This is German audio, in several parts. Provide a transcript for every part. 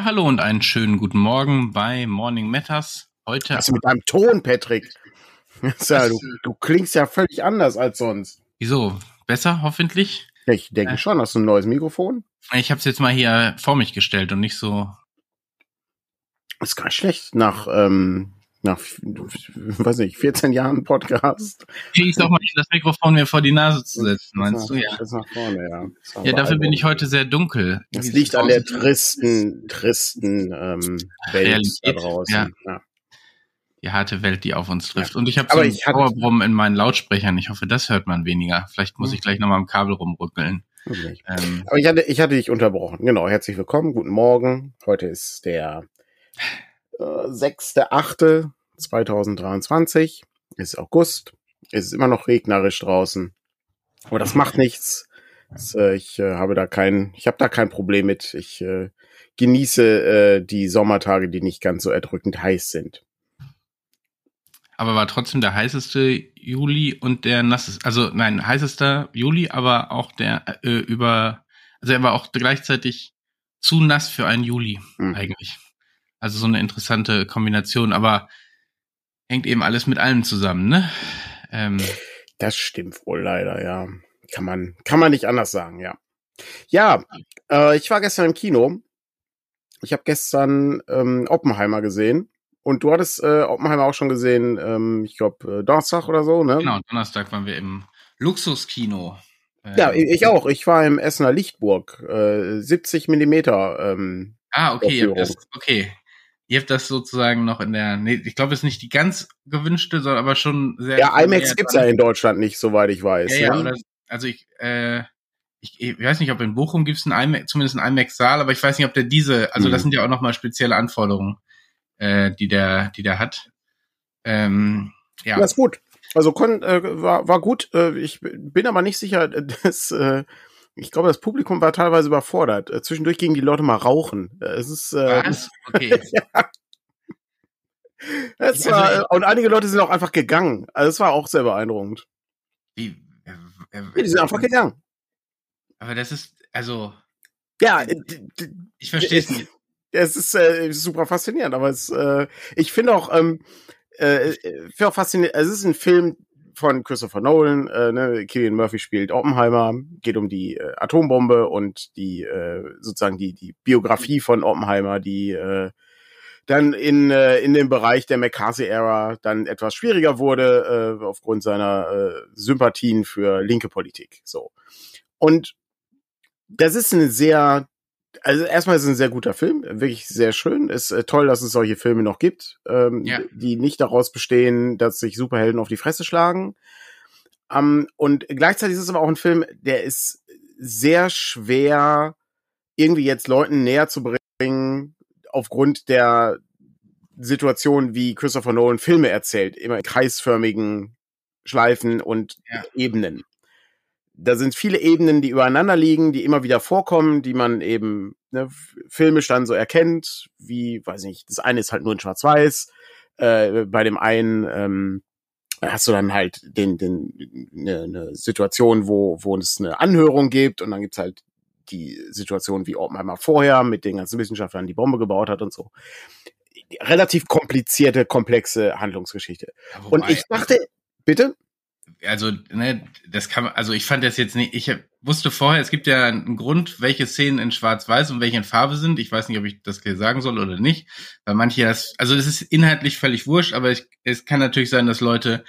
Ja, hallo und einen schönen guten Morgen bei Morning Matters. Heute. Was mit deinem Ton, Patrick? Ja, du, du, klingst ja völlig anders als sonst. Wieso? Besser, hoffentlich? Ich denke äh, schon. Hast du ein neues Mikrofon? Ich habe es jetzt mal hier vor mich gestellt und nicht so. Ist gar nicht schlecht. Nach ähm, nach, weiß nicht, 14 Jahren Podcast. Ich sag mal, das Mikrofon mir vor die Nase zu setzen, meinst du? Ja. Das nach vorne, ja. Ja, dafür bin ich heute sehr dunkel. Das liegt an der tristen, tristen ähm, Welt Realität, da draußen. Ja. ja. Die harte Welt, die auf uns trifft. Und ich habe so einen Powerbrumm in meinen Lautsprechern. Ich hoffe, das hört man weniger. Vielleicht muss hm. ich gleich nochmal am Kabel rumrückeln. Okay. Ähm, Aber ich hatte, ich hatte dich unterbrochen. Genau, herzlich willkommen, guten Morgen. Heute ist der 6.8.2023, ist August, es ist immer noch regnerisch draußen, aber das macht nichts. Äh, ich äh, habe da kein, ich habe da kein Problem mit. Ich äh, genieße äh, die Sommertage, die nicht ganz so erdrückend heiß sind. Aber war trotzdem der heißeste Juli und der nasseste, also nein, heißester Juli, aber auch der äh, über, also er war auch gleichzeitig zu nass für einen Juli hm. eigentlich. Also so eine interessante Kombination, aber hängt eben alles mit allem zusammen, ne? Ähm, das stimmt wohl leider, ja. Kann man, kann man nicht anders sagen, ja. Ja, äh, ich war gestern im Kino. Ich habe gestern ähm, Oppenheimer gesehen. Und du hattest äh, Oppenheimer auch schon gesehen, ähm, ich glaube, äh, Donnerstag oder so, ne? Genau, Donnerstag waren wir im Luxuskino. Äh, ja, ich auch. Ich war im Essener Lichtburg. Äh, 70 Millimeter. Ähm, ah, okay, das, okay. Ihr habt das sozusagen noch in der, nee, ich glaube, es ist nicht die ganz gewünschte, sondern aber schon sehr. Ja, IMAX gibt's ja in Deutschland nicht, soweit ich weiß. Ja, ja, ne? also ich, äh, ich, ich weiß nicht, ob in Bochum gibt's ein IMAX, zumindest ein IMAX-Saal, aber ich weiß nicht, ob der diese, also mhm. das sind ja auch nochmal spezielle Anforderungen, äh, die der, die der hat. Ähm, ja. Das ist gut. Also kon, äh, war, war gut. Äh, ich bin aber nicht sicher, dass äh, ich glaube, das Publikum war teilweise überfordert. Äh, zwischendurch gingen die Leute mal rauchen. Äh, es ist äh, Was? Okay. ja. Es war, also, und einige Leute sind auch einfach gegangen. Also es war auch sehr beeindruckend. Wie? Äh, äh, die sind einfach gegangen. Aber das ist, also. Ja, ich verstehe es nicht. Es ist äh, super faszinierend, aber es, äh, ich finde auch, ähm, äh, finde auch faszinierend, es ist ein Film, von Christopher Nolan. Äh, ne? Killian Murphy spielt Oppenheimer, geht um die äh, Atombombe und die äh, sozusagen die die Biografie von Oppenheimer, die äh, dann in äh, in dem Bereich der McCarthy-Ära dann etwas schwieriger wurde äh, aufgrund seiner äh, Sympathien für linke Politik. So und das ist eine sehr also erstmal ist es ein sehr guter Film, wirklich sehr schön. Ist äh, toll, dass es solche Filme noch gibt, ähm, ja. die nicht daraus bestehen, dass sich Superhelden auf die Fresse schlagen. Ähm, und gleichzeitig ist es aber auch ein Film, der ist sehr schwer irgendwie jetzt Leuten näher zu bringen, aufgrund der Situation, wie Christopher Nolan Filme erzählt, immer in kreisförmigen Schleifen und ja. Ebenen da sind viele Ebenen, die übereinander liegen, die immer wieder vorkommen, die man eben ne, filmisch dann so erkennt, wie, weiß nicht, das eine ist halt nur in Schwarz-Weiß, äh, bei dem einen ähm, hast du dann halt den, den, ne, ne Situation, wo, wo es eine Anhörung gibt und dann gibt's halt die Situation, wie Oppenheimer vorher mit den ganzen Wissenschaftlern die Bombe gebaut hat und so. Relativ komplizierte, komplexe Handlungsgeschichte. Ja, und ich dachte, bitte? Also, ne, das kann also ich fand das jetzt nicht, ich wusste vorher, es gibt ja einen Grund, welche Szenen in Schwarz-Weiß und welche in Farbe sind. Ich weiß nicht, ob ich das hier sagen soll oder nicht, weil manche das, also es ist inhaltlich völlig wurscht, aber ich, es kann natürlich sein, dass Leute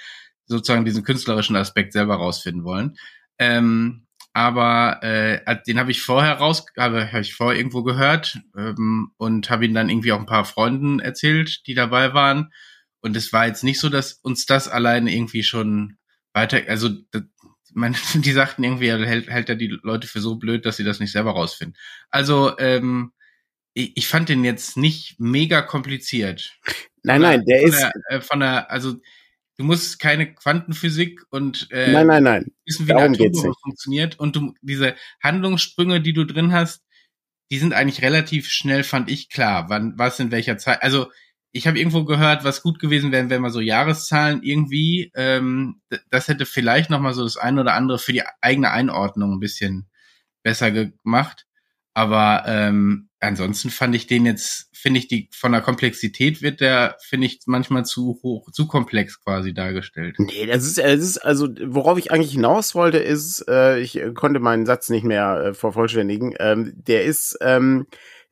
sozusagen diesen künstlerischen Aspekt selber rausfinden wollen. Ähm, aber äh, den habe ich vorher raus, habe hab ich vorher irgendwo gehört ähm, und habe ihn dann irgendwie auch ein paar Freunden erzählt, die dabei waren. Und es war jetzt nicht so, dass uns das alleine irgendwie schon weiter, also man, die sagten irgendwie, er hält, hält er die Leute für so blöd, dass sie das nicht selber rausfinden. Also ähm, ich, ich fand den jetzt nicht mega kompliziert. Nein, nein, der von ist der, äh, von der, also du musst keine Quantenphysik und äh, nein, nein, nein. wissen, wie Darum eine Atombombe funktioniert und du diese Handlungssprünge, die du drin hast, die sind eigentlich relativ schnell, fand ich klar, wann was in welcher Zeit. Also ich habe irgendwo gehört, was gut gewesen wäre, wenn man so Jahreszahlen irgendwie, ähm, das hätte vielleicht noch mal so das eine oder andere für die eigene Einordnung ein bisschen besser gemacht. Aber ähm, ansonsten fand ich den jetzt, finde ich die von der Komplexität wird der, finde ich manchmal zu hoch, zu komplex quasi dargestellt. Nee, das ist, das ist also, worauf ich eigentlich hinaus wollte, ist, äh, ich konnte meinen Satz nicht mehr äh, vervollständigen. Ähm, der ist, ähm,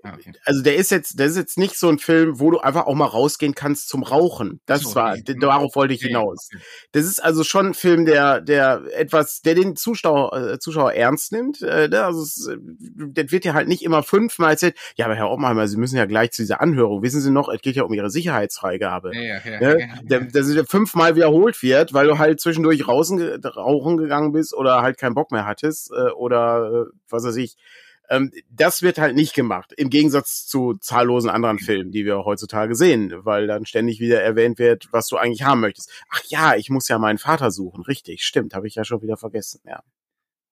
okay. Also der ist jetzt, der ist jetzt nicht so ein Film, wo du einfach auch mal rausgehen kannst zum Rauchen. Das so, war, okay. darauf wollte ich hinaus. Okay. Das ist also schon ein Film, der, der etwas, der den Zuschauer, äh, Zuschauer ernst nimmt. Äh, ne? also es, äh, das wird ja halt nicht immer fünfmal erzählt. Ja, aber Herr Oppenheimer, Sie müssen ja gleich zu dieser Anhörung. Wissen Sie noch, es geht ja um Ihre Sicherheitsfreigabe. Ja, ja, ja, ne? ja, ja. Dass es fünfmal wiederholt wird, weil du halt zwischendurch rauchen, rauchen gegangen bist oder halt keinen Bock mehr hattest äh, oder äh, was weiß ich ähm, das wird halt nicht gemacht, im Gegensatz zu zahllosen anderen. Filmen, die wir heutzutage sehen, weil dann ständig wieder erwähnt wird, was du eigentlich haben möchtest. Ach ja, ich muss ja meinen Vater suchen. Richtig, stimmt, habe ich ja schon wieder vergessen, ja.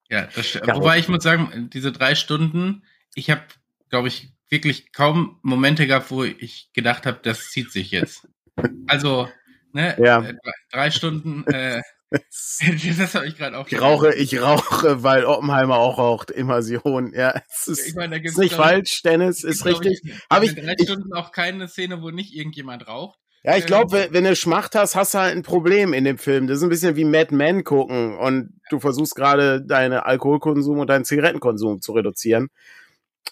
Ja, das stimmt. Ja, Wobei ich muss sagen, diese drei Stunden, ich habe, glaube ich, wirklich kaum Momente gehabt, wo ich gedacht habe, das zieht sich jetzt. Also, ne, ja. Äh, drei Stunden äh, das habe ich gerade auch. Ich rauche, ich rauche, weil Oppenheimer auch raucht. Immersion. Ja, es ist, ich meine, da gibt's ist nicht falsch, Dennis, ist richtig. Habe ich in drei Stunden auch keine Szene, wo nicht irgendjemand raucht. Ja, ich glaube, ähm, wenn du Schmacht hast, hast du halt ein Problem in dem Film. Das ist ein bisschen wie Mad Men gucken und du versuchst gerade deinen Alkoholkonsum und deinen Zigarettenkonsum zu reduzieren.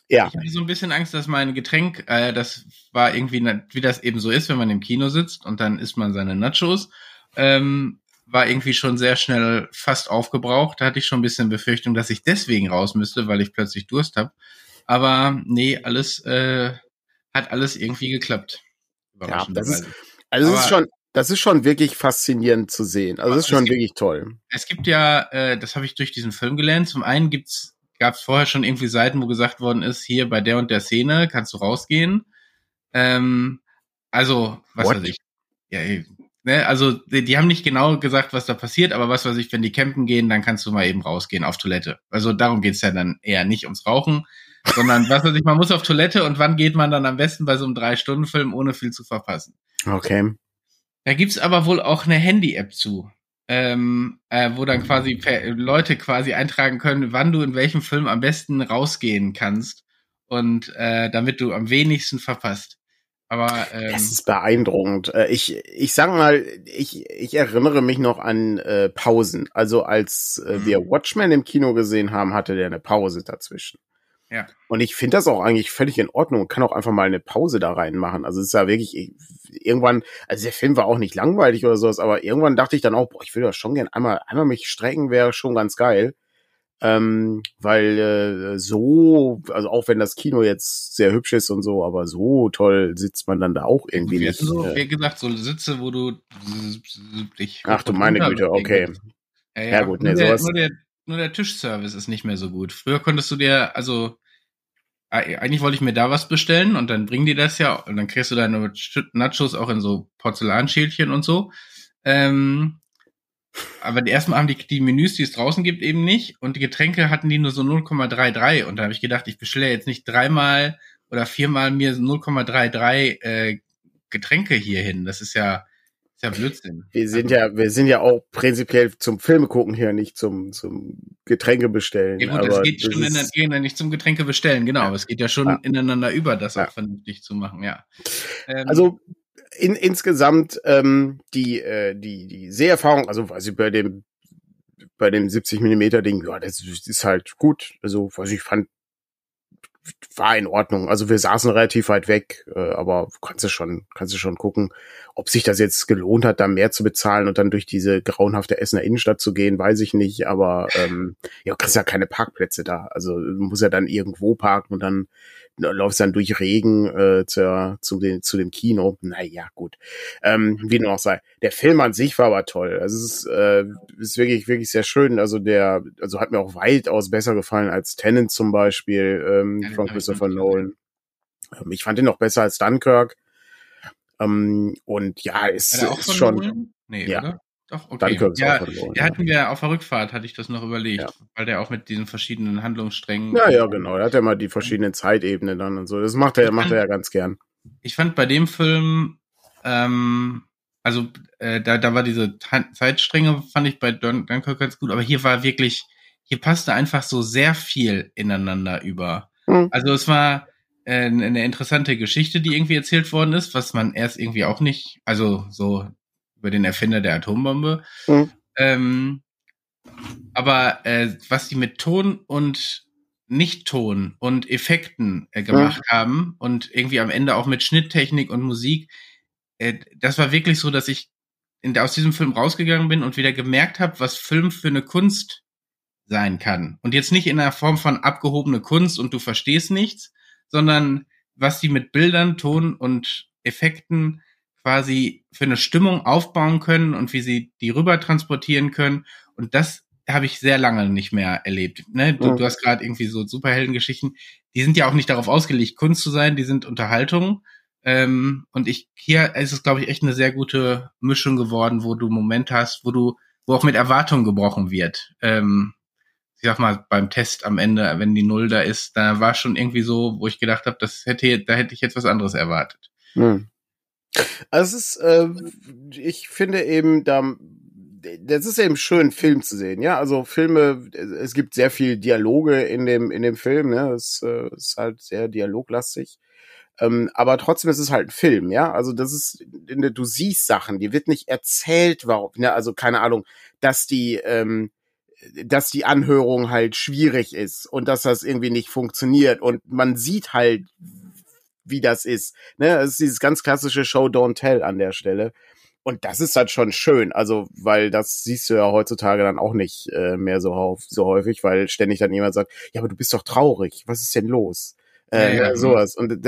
Ja. Ich hatte so ein bisschen Angst, dass mein Getränk, äh, das war irgendwie, wie das eben so ist, wenn man im Kino sitzt und dann isst man seine Nachos. Ähm, war irgendwie schon sehr schnell fast aufgebraucht. Da hatte ich schon ein bisschen Befürchtung, dass ich deswegen raus müsste, weil ich plötzlich Durst habe. Aber nee, alles äh, hat alles irgendwie geklappt. Ja, das ist, also es ist schon, das ist schon wirklich faszinierend zu sehen. Also es ist schon gibt, wirklich toll. Es gibt ja, äh, das habe ich durch diesen Film gelernt. Zum einen gibt's, gab es vorher schon irgendwie Seiten, wo gesagt worden ist, hier bei der und der Szene kannst du rausgehen. Ähm, also, was What? weiß ich. Ja, Ne, also die, die, haben nicht genau gesagt, was da passiert, aber was weiß ich, wenn die campen gehen, dann kannst du mal eben rausgehen auf Toilette. Also darum geht's ja dann eher nicht ums Rauchen, sondern was weiß ich, man muss auf Toilette und wann geht man dann am besten bei so einem Drei-Stunden-Film, ohne viel zu verpassen. Okay. Da gibt's aber wohl auch eine Handy-App zu, ähm, äh, wo dann quasi Leute quasi eintragen können, wann du in welchem Film am besten rausgehen kannst und äh, damit du am wenigsten verpasst. Aber ähm, das ist beeindruckend. Äh, ich ich sag mal, ich ich erinnere mich noch an äh, Pausen. Also als äh, mhm. wir Watchmen im Kino gesehen haben, hatte der eine Pause dazwischen. Ja. Und ich finde das auch eigentlich völlig in Ordnung. Man kann auch einfach mal eine Pause da reinmachen. Also es ist ja wirklich irgendwann, also der Film war auch nicht langweilig oder sowas, aber irgendwann dachte ich dann auch, boah, ich will das schon gern einmal, einmal mich strecken, wäre schon ganz geil. Ähm, weil äh, so, also auch wenn das Kino jetzt sehr hübsch ist und so, aber so toll sitzt man dann da auch irgendwie nicht. So, äh, wie gesagt, so Sitze, wo du dich. Ach du meine Güte, okay. Ja, ja, ja gut, ne, nur, der, nur, der, nur der Tischservice ist nicht mehr so gut. Früher konntest du dir, also eigentlich wollte ich mir da was bestellen und dann bringen die das ja und dann kriegst du deine Nachos auch in so Porzellanschälchen und so. Ähm, aber die ersten Mal haben die, die Menüs, die es draußen gibt, eben nicht. Und die Getränke hatten die nur so 0,33. Und da habe ich gedacht, ich bestelle jetzt nicht dreimal oder viermal mir 0,33 äh, Getränke hier hin. Das ist ja, ist ja Blödsinn. Wir sind ja, wir sind ja auch prinzipiell zum Filme gucken hier, nicht zum, zum Getränke bestellen. Ja gut, es geht schon ineinander, nicht zum Getränke bestellen, genau. Ja. Es geht ja schon ja. ineinander über, das ja. auch vernünftig zu machen, ja. Ähm, also in, insgesamt ähm, die, äh, die, die Seherfahrung, also weiß ich, bei dem bei dem 70 Millimeter Ding, ja, das ist halt gut. Also, was ich fand, war in Ordnung. Also wir saßen relativ weit weg, äh, aber kannst du schon, kannst du schon gucken, ob sich das jetzt gelohnt hat, da mehr zu bezahlen und dann durch diese grauenhafte Essener Innenstadt zu gehen, weiß ich nicht. Aber ähm, ja, kriegst ja keine Parkplätze da. Also du musst ja dann irgendwo parken und dann läufst dann durch Regen äh, zur, zu, den, zu dem Kino. Naja, gut. Ähm, wie noch sei. Der Film an sich war aber toll. Also es ist, äh, ist wirklich, wirklich sehr schön. Also der, also hat mir auch weitaus besser gefallen als Tennant zum Beispiel ähm, ja, von Christopher Nolan. Ähm, ich fand ihn noch besser als Dunkirk. Ähm, und ja, ist, ist schon. Nolan? Nee, ja. Oder? Doch, okay. Dunkirk ja, der hatten wir auf der Rückfahrt, hatte ich das noch überlegt, ja. weil der auch mit diesen verschiedenen Handlungssträngen. Ja, ja, genau. Er hat ja mal die verschiedenen Zeitebenen dann und so. Das macht er, macht er ja ganz gern. Ich fand bei dem Film, ähm, also äh, da, da war diese Zeitstränge, fand ich bei Dunkirk ganz gut, aber hier war wirklich, hier passte einfach so sehr viel ineinander über. Mhm. Also es war äh, eine interessante Geschichte, die irgendwie erzählt worden ist, was man erst irgendwie auch nicht, also so über den Erfinder der Atombombe. Mhm. Ähm, aber äh, was die mit Ton und nicht-Ton und Effekten äh, gemacht ja. haben und irgendwie am Ende auch mit Schnitttechnik und Musik. Äh, das war wirklich so, dass ich in, aus diesem Film rausgegangen bin und wieder gemerkt habe, was Film für eine Kunst sein kann. Und jetzt nicht in einer Form von abgehobene Kunst und du verstehst nichts, sondern was die mit Bildern, Ton und Effekten quasi für eine Stimmung aufbauen können und wie sie die rüber transportieren können. Und das habe ich sehr lange nicht mehr erlebt. Ne? Du, mhm. du hast gerade irgendwie so Superheldengeschichten, die sind ja auch nicht darauf ausgelegt, Kunst zu sein, die sind Unterhaltung. Ähm, und ich hier ist es, glaube ich, echt eine sehr gute Mischung geworden, wo du Momente hast, wo du, wo auch mit Erwartungen gebrochen wird. Ähm, ich sag mal, beim Test am Ende, wenn die Null da ist, da war schon irgendwie so, wo ich gedacht habe, das hätte, da hätte ich jetzt was anderes erwartet. Mhm. Also es ist, äh, ich finde eben, da das ist eben schön, Film zu sehen, ja. Also Filme, es gibt sehr viel Dialoge in dem, in dem Film, ne. Es äh, ist halt sehr dialoglastig. Ähm, aber trotzdem ist es halt ein Film, ja. Also das ist, du siehst Sachen, die wird nicht erzählt, warum, ne? Also keine Ahnung, dass die, ähm, dass die Anhörung halt schwierig ist und dass das irgendwie nicht funktioniert und man sieht halt, wie das ist. Ne, es ist dieses ganz klassische Show Don't Tell an der Stelle. Und das ist halt schon schön, also weil das siehst du ja heutzutage dann auch nicht äh, mehr so, so häufig, weil ständig dann jemand sagt, ja, aber du bist doch traurig, was ist denn los? Äh, ja, ja, sowas. Und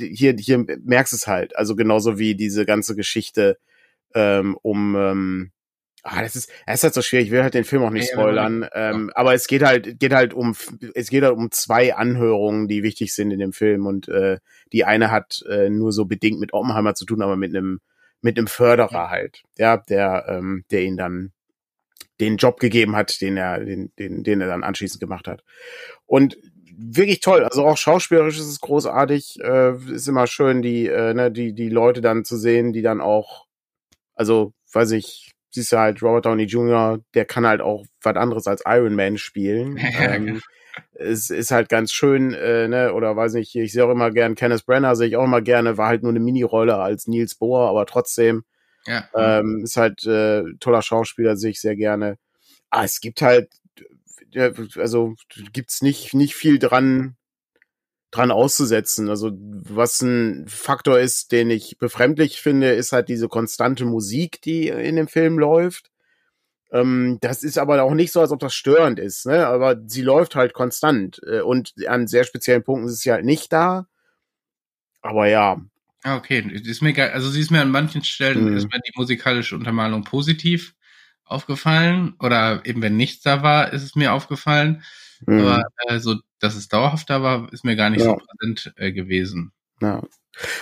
hier, hier merkst du es halt, also genauso wie diese ganze Geschichte ähm, um ähm, Ah, das ist, das ist halt so schwierig. Ich will halt den Film auch nicht spoilern. Ähm, aber es geht halt, geht halt um, es geht halt um zwei Anhörungen, die wichtig sind in dem Film. Und äh, die eine hat äh, nur so bedingt mit Oppenheimer zu tun, aber mit einem mit einem Förderer halt, ja, der, ähm, der ihn dann den Job gegeben hat, den er, den, den, den er dann anschließend gemacht hat. Und wirklich toll, also auch schauspielerisch ist es großartig, äh, ist immer schön, die, äh, ne, die, die Leute dann zu sehen, die dann auch, also, weiß ich, siehst du halt Robert Downey Jr., der kann halt auch was anderes als Iron Man spielen. ähm, es ist halt ganz schön, äh, ne, oder weiß nicht, ich sehe auch immer gern Kenneth Brenner, sehe ich auch immer gerne, war halt nur eine Mini-Rolle als Niels Bohr, aber trotzdem ja. ähm, ist halt äh, toller Schauspieler, sehe ich sehr gerne. Ah, es gibt halt, also gibt's nicht nicht viel dran dran auszusetzen. Also was ein Faktor ist, den ich befremdlich finde, ist halt diese konstante Musik, die in dem Film läuft. Ähm, das ist aber auch nicht so, als ob das störend ist, ne? Aber sie läuft halt konstant. Äh, und an sehr speziellen Punkten ist sie halt nicht da. Aber ja. Ah, okay, ist mir geil. Also sie ist mir an manchen Stellen mhm. ist mir die musikalische Untermalung positiv aufgefallen. Oder eben wenn nichts da war, ist es mir aufgefallen. Mhm. Aber äh, so, dass es dauerhaft da war, ist mir gar nicht ja. so präsent äh, gewesen. Ja.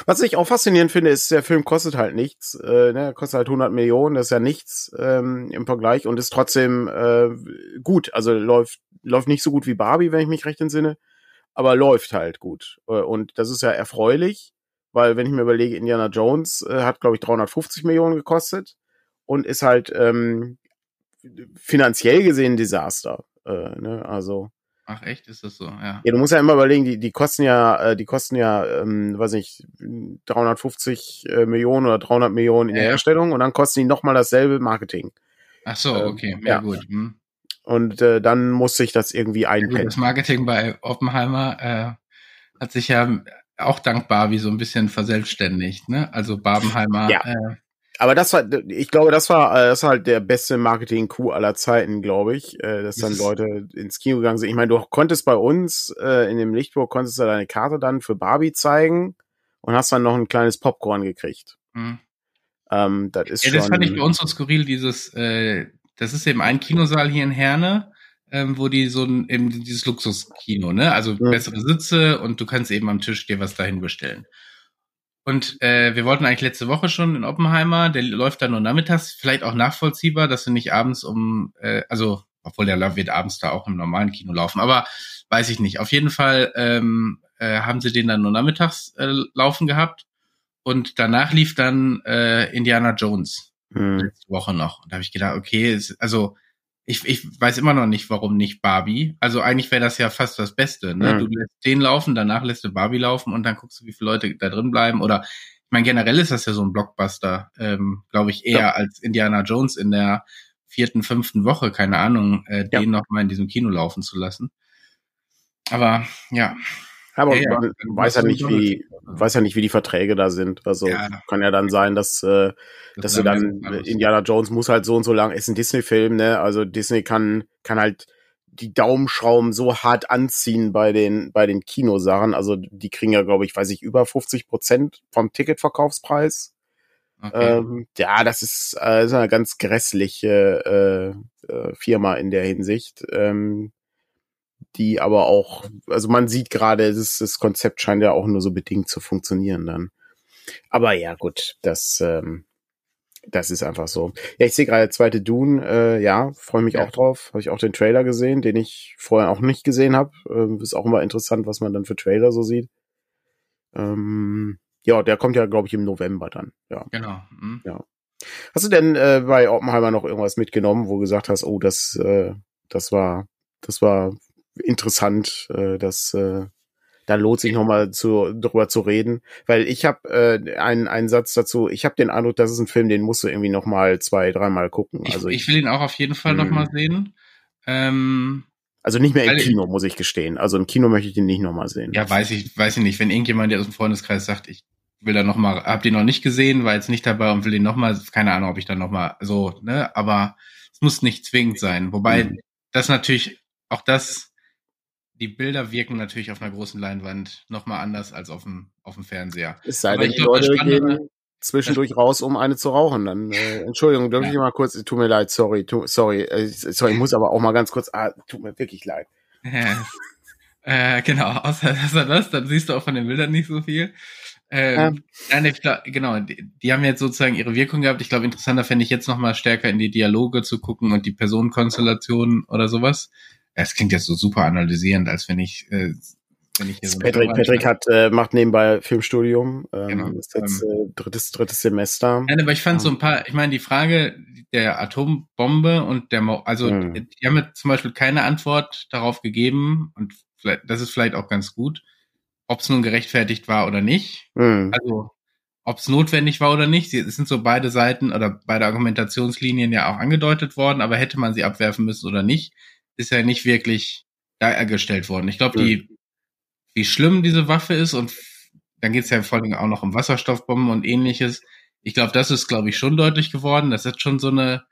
Was ich auch faszinierend finde, ist, der Film kostet halt nichts. Äh, ne? Kostet halt 100 Millionen, das ist ja nichts ähm, im Vergleich und ist trotzdem äh, gut. Also läuft, läuft nicht so gut wie Barbie, wenn ich mich recht entsinne, aber läuft halt gut. Äh, und das ist ja erfreulich, weil wenn ich mir überlege, Indiana Jones äh, hat, glaube ich, 350 Millionen gekostet und ist halt ähm, finanziell gesehen ein Desaster. Äh, ne? Also Ach echt, ist das so, ja. Ja, du musst ja immer überlegen, die, die kosten ja, äh, die kosten ja, ähm, weiß ich, 350 äh, Millionen oder 300 Millionen in der Herstellung und dann kosten die nochmal dasselbe Marketing. Ach so, ähm, okay, ja, ja gut. Hm. Und äh, dann muss sich das irgendwie einpennen. Das Marketing bei Oppenheimer äh, hat sich ja auch dankbar wie so ein bisschen verselbstständigt, ne? Also Barbenheimer ja. äh, aber das war, ich glaube, das war, äh, das war halt der beste Marketing-Coup aller Zeiten, glaube ich, äh, dass dann Leute ins Kino gegangen sind. Ich meine, du konntest bei uns äh, in dem Lichtburg konntest du deine Karte dann für Barbie zeigen und hast dann noch ein kleines Popcorn gekriegt. Mhm. Ähm, das ist ja, schon, das fand ich bei uns so skurril, dieses, äh, das ist eben ein Kinosaal hier in Herne, ähm, wo die so ein, eben dieses Luxuskino, ne? Also mhm. bessere Sitze und du kannst eben am Tisch dir was dahin bestellen. Und äh, wir wollten eigentlich letzte Woche schon in Oppenheimer, der läuft da nur nachmittags, vielleicht auch nachvollziehbar, dass du nicht abends um, äh, also, obwohl der wird abends da auch im normalen Kino laufen, aber weiß ich nicht. Auf jeden Fall ähm, äh, haben sie den dann nur nachmittags äh, laufen gehabt und danach lief dann äh, Indiana Jones hm. letzte Woche noch. Und da habe ich gedacht, okay, es, also ich, ich weiß immer noch nicht, warum nicht Barbie. Also eigentlich wäre das ja fast das Beste. Ne? Mhm. Du lässt den laufen, danach lässt du Barbie laufen und dann guckst du, wie viele Leute da drin bleiben. Oder ich meine, generell ist das ja so ein Blockbuster, ähm, glaube ich, eher ja. als Indiana Jones in der vierten, fünften Woche, keine Ahnung, äh, ja. den noch mal in diesem Kino laufen zu lassen. Aber ja. Aber ja, man ja, weiß ja nicht, wie, weiß ja nicht, wie die Verträge da sind. Also ja. kann ja dann sein, dass, äh, das dass du dann, Indiana Jones muss halt so und so lang, ist ein Disney-Film, ne? Also Disney kann, kann halt die Daumenschrauben so hart anziehen bei den, bei den Kinosachen. Also die kriegen ja, glaube ich, weiß ich, über 50 Prozent vom Ticketverkaufspreis. Okay. Ähm, ja, das ist, äh, ist eine ganz grässliche äh, äh, Firma in der Hinsicht. Ähm, die aber auch, also man sieht gerade, das, das Konzept scheint ja auch nur so bedingt zu funktionieren dann. Aber ja, gut, das, ähm, das ist einfach so. Ja, ich sehe gerade zweite Dune, äh, ja, freue mich ja. auch drauf. Habe ich auch den Trailer gesehen, den ich vorher auch nicht gesehen habe. Ähm, ist auch immer interessant, was man dann für Trailer so sieht. Ähm, ja, der kommt ja, glaube ich, im November dann. Ja. Genau. Mhm. Ja. Hast du denn äh, bei Oppenheimer noch irgendwas mitgenommen, wo du gesagt hast, oh, das, äh, das war, das war interessant, äh, dass äh, da lohnt sich nochmal zu, drüber zu reden, weil ich habe äh, einen, einen Satz dazu, ich habe den Eindruck, das ist ein Film, den musst du irgendwie nochmal zwei, dreimal gucken. Ich, also ich, ich will ihn auch auf jeden Fall nochmal hm. sehen. Ähm, also nicht mehr im Kino, muss ich gestehen. Also im Kino möchte ich den nicht nochmal sehen. Ja, weiß ich, weiß ich nicht. Wenn irgendjemand aus dem Freundeskreis sagt, ich will da nochmal, hab den noch nicht gesehen, war jetzt nicht dabei und will den nochmal, keine Ahnung, ob ich dann nochmal so, ne, aber es muss nicht zwingend sein. Wobei mhm. das natürlich, auch das die Bilder wirken natürlich auf einer großen Leinwand nochmal anders als auf dem, auf dem Fernseher. Es sei denn, die glaub, Leute gehen zwischendurch raus, um eine zu rauchen. Dann, äh, Entschuldigung, dürfte ja. ich mal kurz, tut mir leid, sorry, tu, sorry, äh, sorry, ich muss aber auch mal ganz kurz, ah, tut mir wirklich leid. äh, genau, außer, außer das, dann siehst du auch von den Bildern nicht so viel. Ähm, ja. nein, glaub, genau, die, die, haben jetzt sozusagen ihre Wirkung gehabt. Ich glaube, interessanter fände ich jetzt nochmal stärker in die Dialoge zu gucken und die Personenkonstellationen oder sowas. Es klingt jetzt so super analysierend, als wenn ich, äh, wenn ich hier so Patrick, Patrick hat, äh, macht nebenbei Filmstudium, ähm, genau. ist jetzt ähm, äh, drittes, drittes Semester. Nein, aber ich fand so ein paar, ich meine, die Frage der Atombombe und der, Mo also hm. die haben mir zum Beispiel keine Antwort darauf gegeben und vielleicht, das ist vielleicht auch ganz gut, ob es nun gerechtfertigt war oder nicht. Hm. Also ob es notwendig war oder nicht. Es sind so beide Seiten oder beide Argumentationslinien ja auch angedeutet worden, aber hätte man sie abwerfen müssen oder nicht ist ja nicht wirklich dargestellt worden. Ich glaube, die, wie schlimm diese Waffe ist und dann geht's ja vor allem auch noch um Wasserstoffbomben und ähnliches. Ich glaube, das ist, glaube ich, schon deutlich geworden. Das ist schon so eine,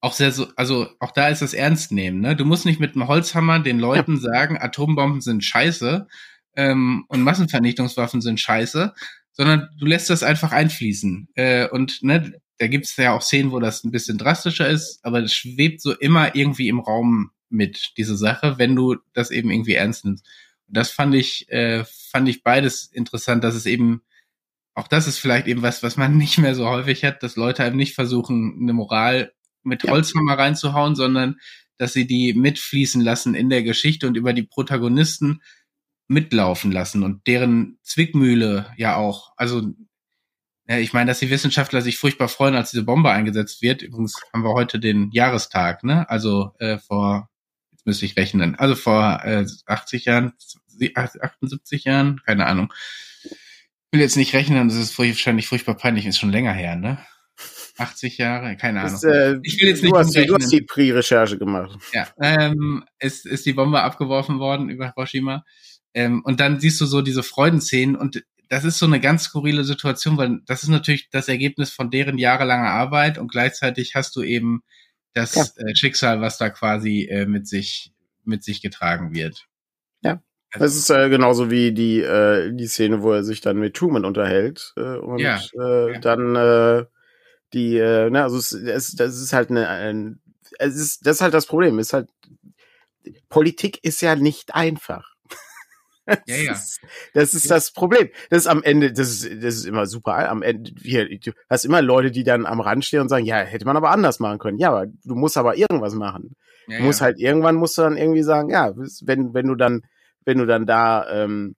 auch sehr so, also auch da ist das ernst nehmen. Ne? Du musst nicht mit einem Holzhammer den Leuten ja. sagen, Atombomben sind scheiße ähm, und Massenvernichtungswaffen sind scheiße, sondern du lässt das einfach einfließen. Äh, und ne, da gibt's ja auch Szenen, wo das ein bisschen drastischer ist, aber es schwebt so immer irgendwie im Raum mit, diese Sache, wenn du das eben irgendwie ernst nimmst. Und das fand ich, äh, fand ich beides interessant, dass es eben, auch das ist vielleicht eben was, was man nicht mehr so häufig hat, dass Leute eben nicht versuchen, eine Moral mit Holzhammer reinzuhauen, sondern dass sie die mitfließen lassen in der Geschichte und über die Protagonisten mitlaufen lassen und deren Zwickmühle ja auch, also ja, ich meine, dass die Wissenschaftler sich furchtbar freuen, als diese Bombe eingesetzt wird. Übrigens haben wir heute den Jahrestag, ne? Also äh, vor müsste ich rechnen. Also vor äh, 80 Jahren, 78 Jahren, keine Ahnung. Ich will jetzt nicht rechnen, das ist wahrscheinlich furchtbar peinlich, ist schon länger her, ne? 80 Jahre, keine Ahnung. Ist, äh, ich will jetzt nicht du hast, du hast die Pre-Recherche gemacht. Ja, ähm, ist, ist die Bombe abgeworfen worden über Hiroshima. Ähm, und dann siehst du so diese Freudenszenen und das ist so eine ganz skurrile Situation, weil das ist natürlich das Ergebnis von deren jahrelanger Arbeit und gleichzeitig hast du eben das ja. äh, Schicksal, was da quasi äh, mit sich mit sich getragen wird. Ja. Also das ist äh, genauso wie die äh, die Szene, wo er sich dann mit Truman unterhält äh, und ja. Äh, ja. dann äh, die äh, ne, also es, es, das ist halt eine ein, es ist das ist halt das Problem, ist halt Politik ist ja nicht einfach. Das ja, ja. Ist, das ist das Problem. Das ist am Ende, das ist, das ist immer super. Am Ende, hier, du hast immer Leute, die dann am Rand stehen und sagen, ja, hätte man aber anders machen können. Ja, aber du musst aber irgendwas machen. Ja, du musst ja. halt irgendwann musst du dann irgendwie sagen, ja, wenn, wenn du dann, wenn du dann da, ähm,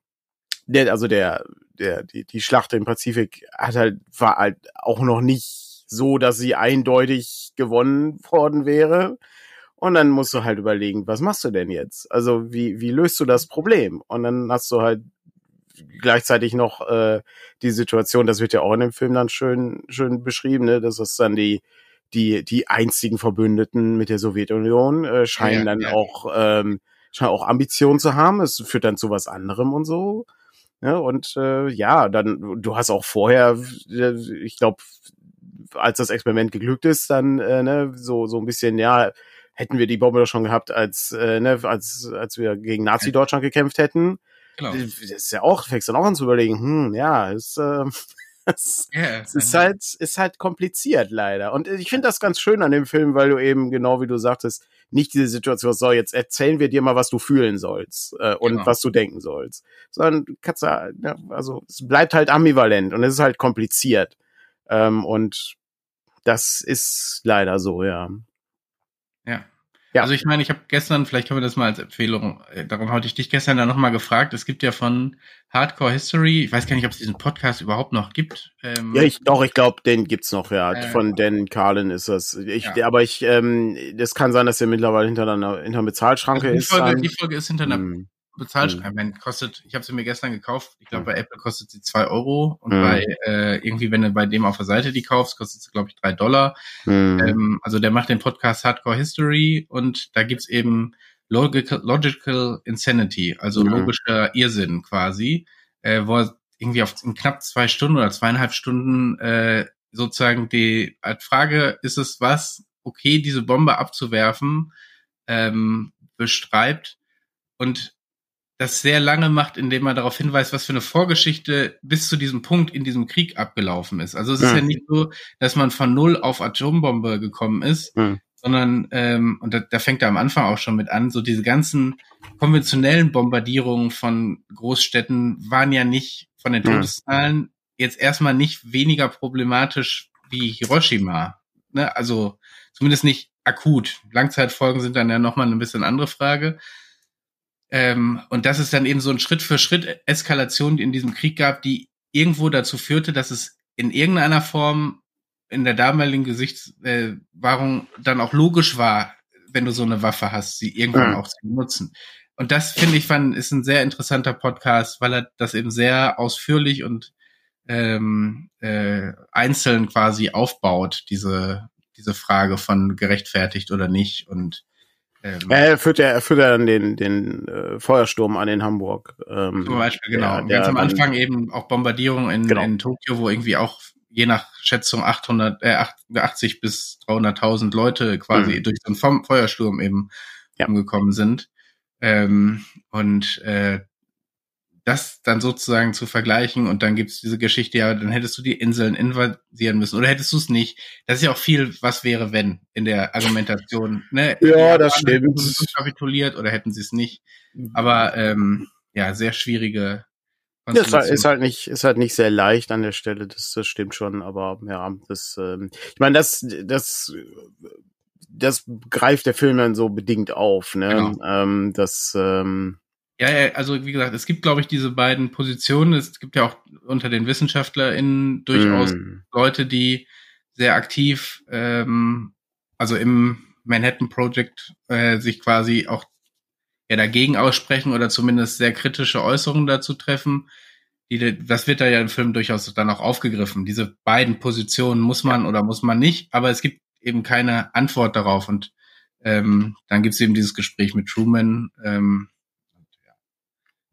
der, also der, der, die, die Schlacht im Pazifik hat halt, war halt auch noch nicht so, dass sie eindeutig gewonnen worden wäre. Und dann musst du halt überlegen, was machst du denn jetzt? Also wie, wie löst du das Problem? Und dann hast du halt gleichzeitig noch äh, die Situation, das wird ja auch in dem Film dann schön, schön beschrieben, ne? dass es dann die, die, die einzigen Verbündeten mit der Sowjetunion äh, scheinen ja, dann ja. auch, ähm, scheinen auch Ambitionen zu haben. Es führt dann zu was anderem und so. Ja, ne? und äh, ja, dann, du hast auch vorher, äh, ich glaube, als das Experiment geglückt ist, dann äh, ne, so, so ein bisschen, ja, hätten wir die Bombe doch schon gehabt, als, äh, ne, als, als wir gegen Nazi-Deutschland gekämpft hätten. Genau. Das ist ja auch, fängst dann auch an zu überlegen, hm, ja, ist, äh, es, yeah, ist halt, ist halt kompliziert leider. Und ich finde das ganz schön an dem Film, weil du eben, genau wie du sagtest, nicht diese Situation, so, jetzt erzählen wir dir mal, was du fühlen sollst äh, und genau. was du denken sollst. Sondern kannst ja, also es bleibt halt ambivalent und es ist halt kompliziert. Ähm, und das ist leider so. Ja. Ja. Also ich meine, ich habe gestern, vielleicht können wir das mal als Empfehlung, äh, darum hatte ich dich gestern dann nochmal gefragt, es gibt ja von Hardcore History, ich weiß gar nicht, ob es diesen Podcast überhaupt noch gibt. Ähm, ja, ich doch, ich glaube, den gibt's noch, ja. Äh, von Dan Carlin ist das. Ich, ja. Aber ich, ähm, das kann sein, dass er mittlerweile hinter einer, hinter einer Bezahlschranke also die Folge, ist. Die Folge ist hinter einer Bezahlschreiben. Mhm. Kostet, ich habe sie mir gestern gekauft. Ich glaube, mhm. bei Apple kostet sie zwei Euro und mhm. bei äh, irgendwie, wenn du bei dem auf der Seite die kaufst, kostet sie, glaube ich, drei Dollar. Mhm. Ähm, also der macht den Podcast Hardcore History und da gibt's eben Logical, Logical Insanity, also mhm. logischer Irrsinn quasi, äh, wo er irgendwie auf in knapp zwei Stunden oder zweieinhalb Stunden äh, sozusagen die als Frage, ist es was, okay, diese Bombe abzuwerfen, ähm, beschreibt und das sehr lange macht, indem er darauf hinweist, was für eine Vorgeschichte bis zu diesem Punkt in diesem Krieg abgelaufen ist. Also es ist ja, ja nicht so, dass man von null auf Atombombe gekommen ist, ja. sondern, ähm, und da, da fängt er am Anfang auch schon mit an, so diese ganzen konventionellen Bombardierungen von Großstädten waren ja nicht von den Todeszahlen jetzt erstmal nicht weniger problematisch wie Hiroshima. Ne? Also zumindest nicht akut. Langzeitfolgen sind dann ja nochmal eine bisschen andere Frage. Ähm, und dass es dann eben so ein Schritt für Schritt Eskalation in diesem Krieg gab, die irgendwo dazu führte, dass es in irgendeiner Form in der damaligen Gesichtswahrung dann auch logisch war, wenn du so eine Waffe hast, sie irgendwann ja. auch zu benutzen. Und das finde ich fand, ist ein sehr interessanter Podcast, weil er das eben sehr ausführlich und ähm, äh, einzeln quasi aufbaut, diese, diese Frage von gerechtfertigt oder nicht. Und ähm, er führt ja, er führt ja dann den, den äh, Feuersturm an in Hamburg. Ähm, zum Beispiel, genau. Der, der am Anfang eben auch Bombardierungen in, genau. in Tokio, wo irgendwie auch je nach Schätzung 800, äh, 80 bis 300.000 Leute quasi mhm. durch so einen Feuersturm eben ja. umgekommen sind. Ähm, und äh, das dann sozusagen zu vergleichen und dann gibt's diese Geschichte, ja, dann hättest du die Inseln invadieren müssen oder hättest du es nicht. Das ist ja auch viel, was wäre, wenn in der Argumentation. Ne? Ja, das stimmt. Kapituliert oder hätten sie es nicht. Mhm. Aber ähm, ja, sehr schwierige. Ja, ist, halt, ist halt nicht, ist halt nicht sehr leicht an der Stelle. Das, das stimmt schon. Aber ja, das, ähm, ich meine, das, das, das greift der Film dann so bedingt auf. Ne? Genau. Ähm, das ähm, ja, ja, also wie gesagt, es gibt, glaube ich, diese beiden Positionen. Es gibt ja auch unter den WissenschaftlerInnen durchaus mm. Leute, die sehr aktiv, ähm, also im Manhattan Project äh, sich quasi auch ja dagegen aussprechen oder zumindest sehr kritische Äußerungen dazu treffen. Die, das wird da ja im Film durchaus dann auch aufgegriffen. Diese beiden Positionen muss man oder muss man nicht, aber es gibt eben keine Antwort darauf. Und ähm, dann gibt es eben dieses Gespräch mit Truman, ähm,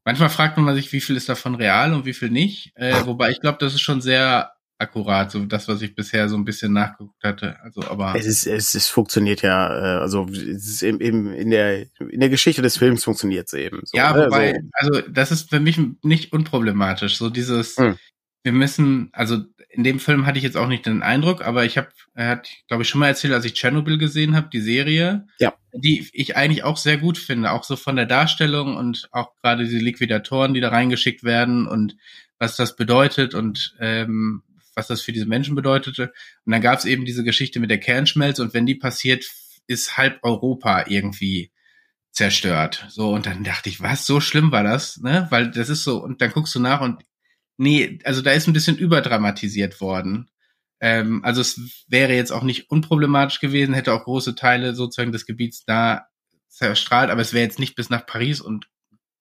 Manchmal fragt man sich, wie viel ist davon real und wie viel nicht. Äh, wobei ich glaube, das ist schon sehr akkurat, so das, was ich bisher so ein bisschen nachgeguckt hatte. Also, aber es ist, es, es funktioniert ja, äh, also es ist eben, eben in der in der Geschichte des Films funktioniert es eben. So, ja, ne? wobei, also das ist für mich nicht unproblematisch. So dieses, hm. wir müssen, also in dem Film hatte ich jetzt auch nicht den Eindruck, aber ich habe, er hat, glaube ich, schon mal erzählt, als ich Tschernobyl gesehen habe, die Serie, ja. die ich eigentlich auch sehr gut finde, auch so von der Darstellung und auch gerade diese Liquidatoren, die da reingeschickt werden und was das bedeutet und ähm, was das für diese Menschen bedeutete. Und dann gab es eben diese Geschichte mit der Kernschmelze und wenn die passiert, ist halb Europa irgendwie zerstört. So, und dann dachte ich, was, so schlimm war das, ne? Weil das ist so, und dann guckst du nach und Nee, also da ist ein bisschen überdramatisiert worden. Ähm, also es wäre jetzt auch nicht unproblematisch gewesen, hätte auch große Teile sozusagen des Gebiets da zerstrahlt, aber es wäre jetzt nicht bis nach Paris und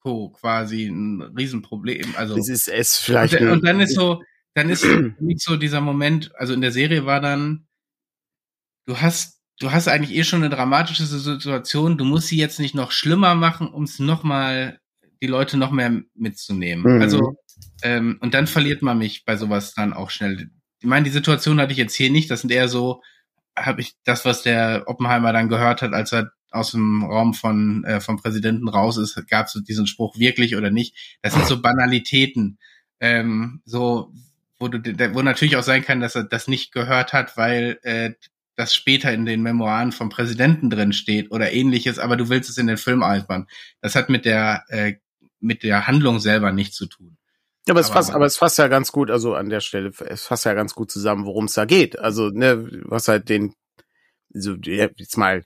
Co. quasi ein Riesenproblem. Also es ist es vielleicht. Und, und dann ist so, dann ist nicht so dieser Moment, also in der Serie war dann, du hast, du hast eigentlich eh schon eine dramatische Situation, du musst sie jetzt nicht noch schlimmer machen, um es nochmal, die Leute noch mehr mitzunehmen. Mhm. Also, ähm, und dann verliert man mich bei sowas dann auch schnell. Ich meine, die Situation hatte ich jetzt hier nicht, das sind eher so, habe ich das, was der Oppenheimer dann gehört hat, als er aus dem Raum von äh, vom Präsidenten raus ist, gab es diesen Spruch wirklich oder nicht. Das sind so Banalitäten, ähm, so wo du wo natürlich auch sein kann, dass er das nicht gehört hat, weil äh, das später in den Memoiren vom Präsidenten drin steht oder ähnliches, aber du willst es in den Film einbauen. Das hat mit der äh, mit der Handlung selber nichts zu tun. Ja, aber es fasst, aber es fasst ja ganz gut, also an der Stelle, es fasst ja ganz gut zusammen, worum es da geht. Also, ne, was halt den, so, jetzt mal,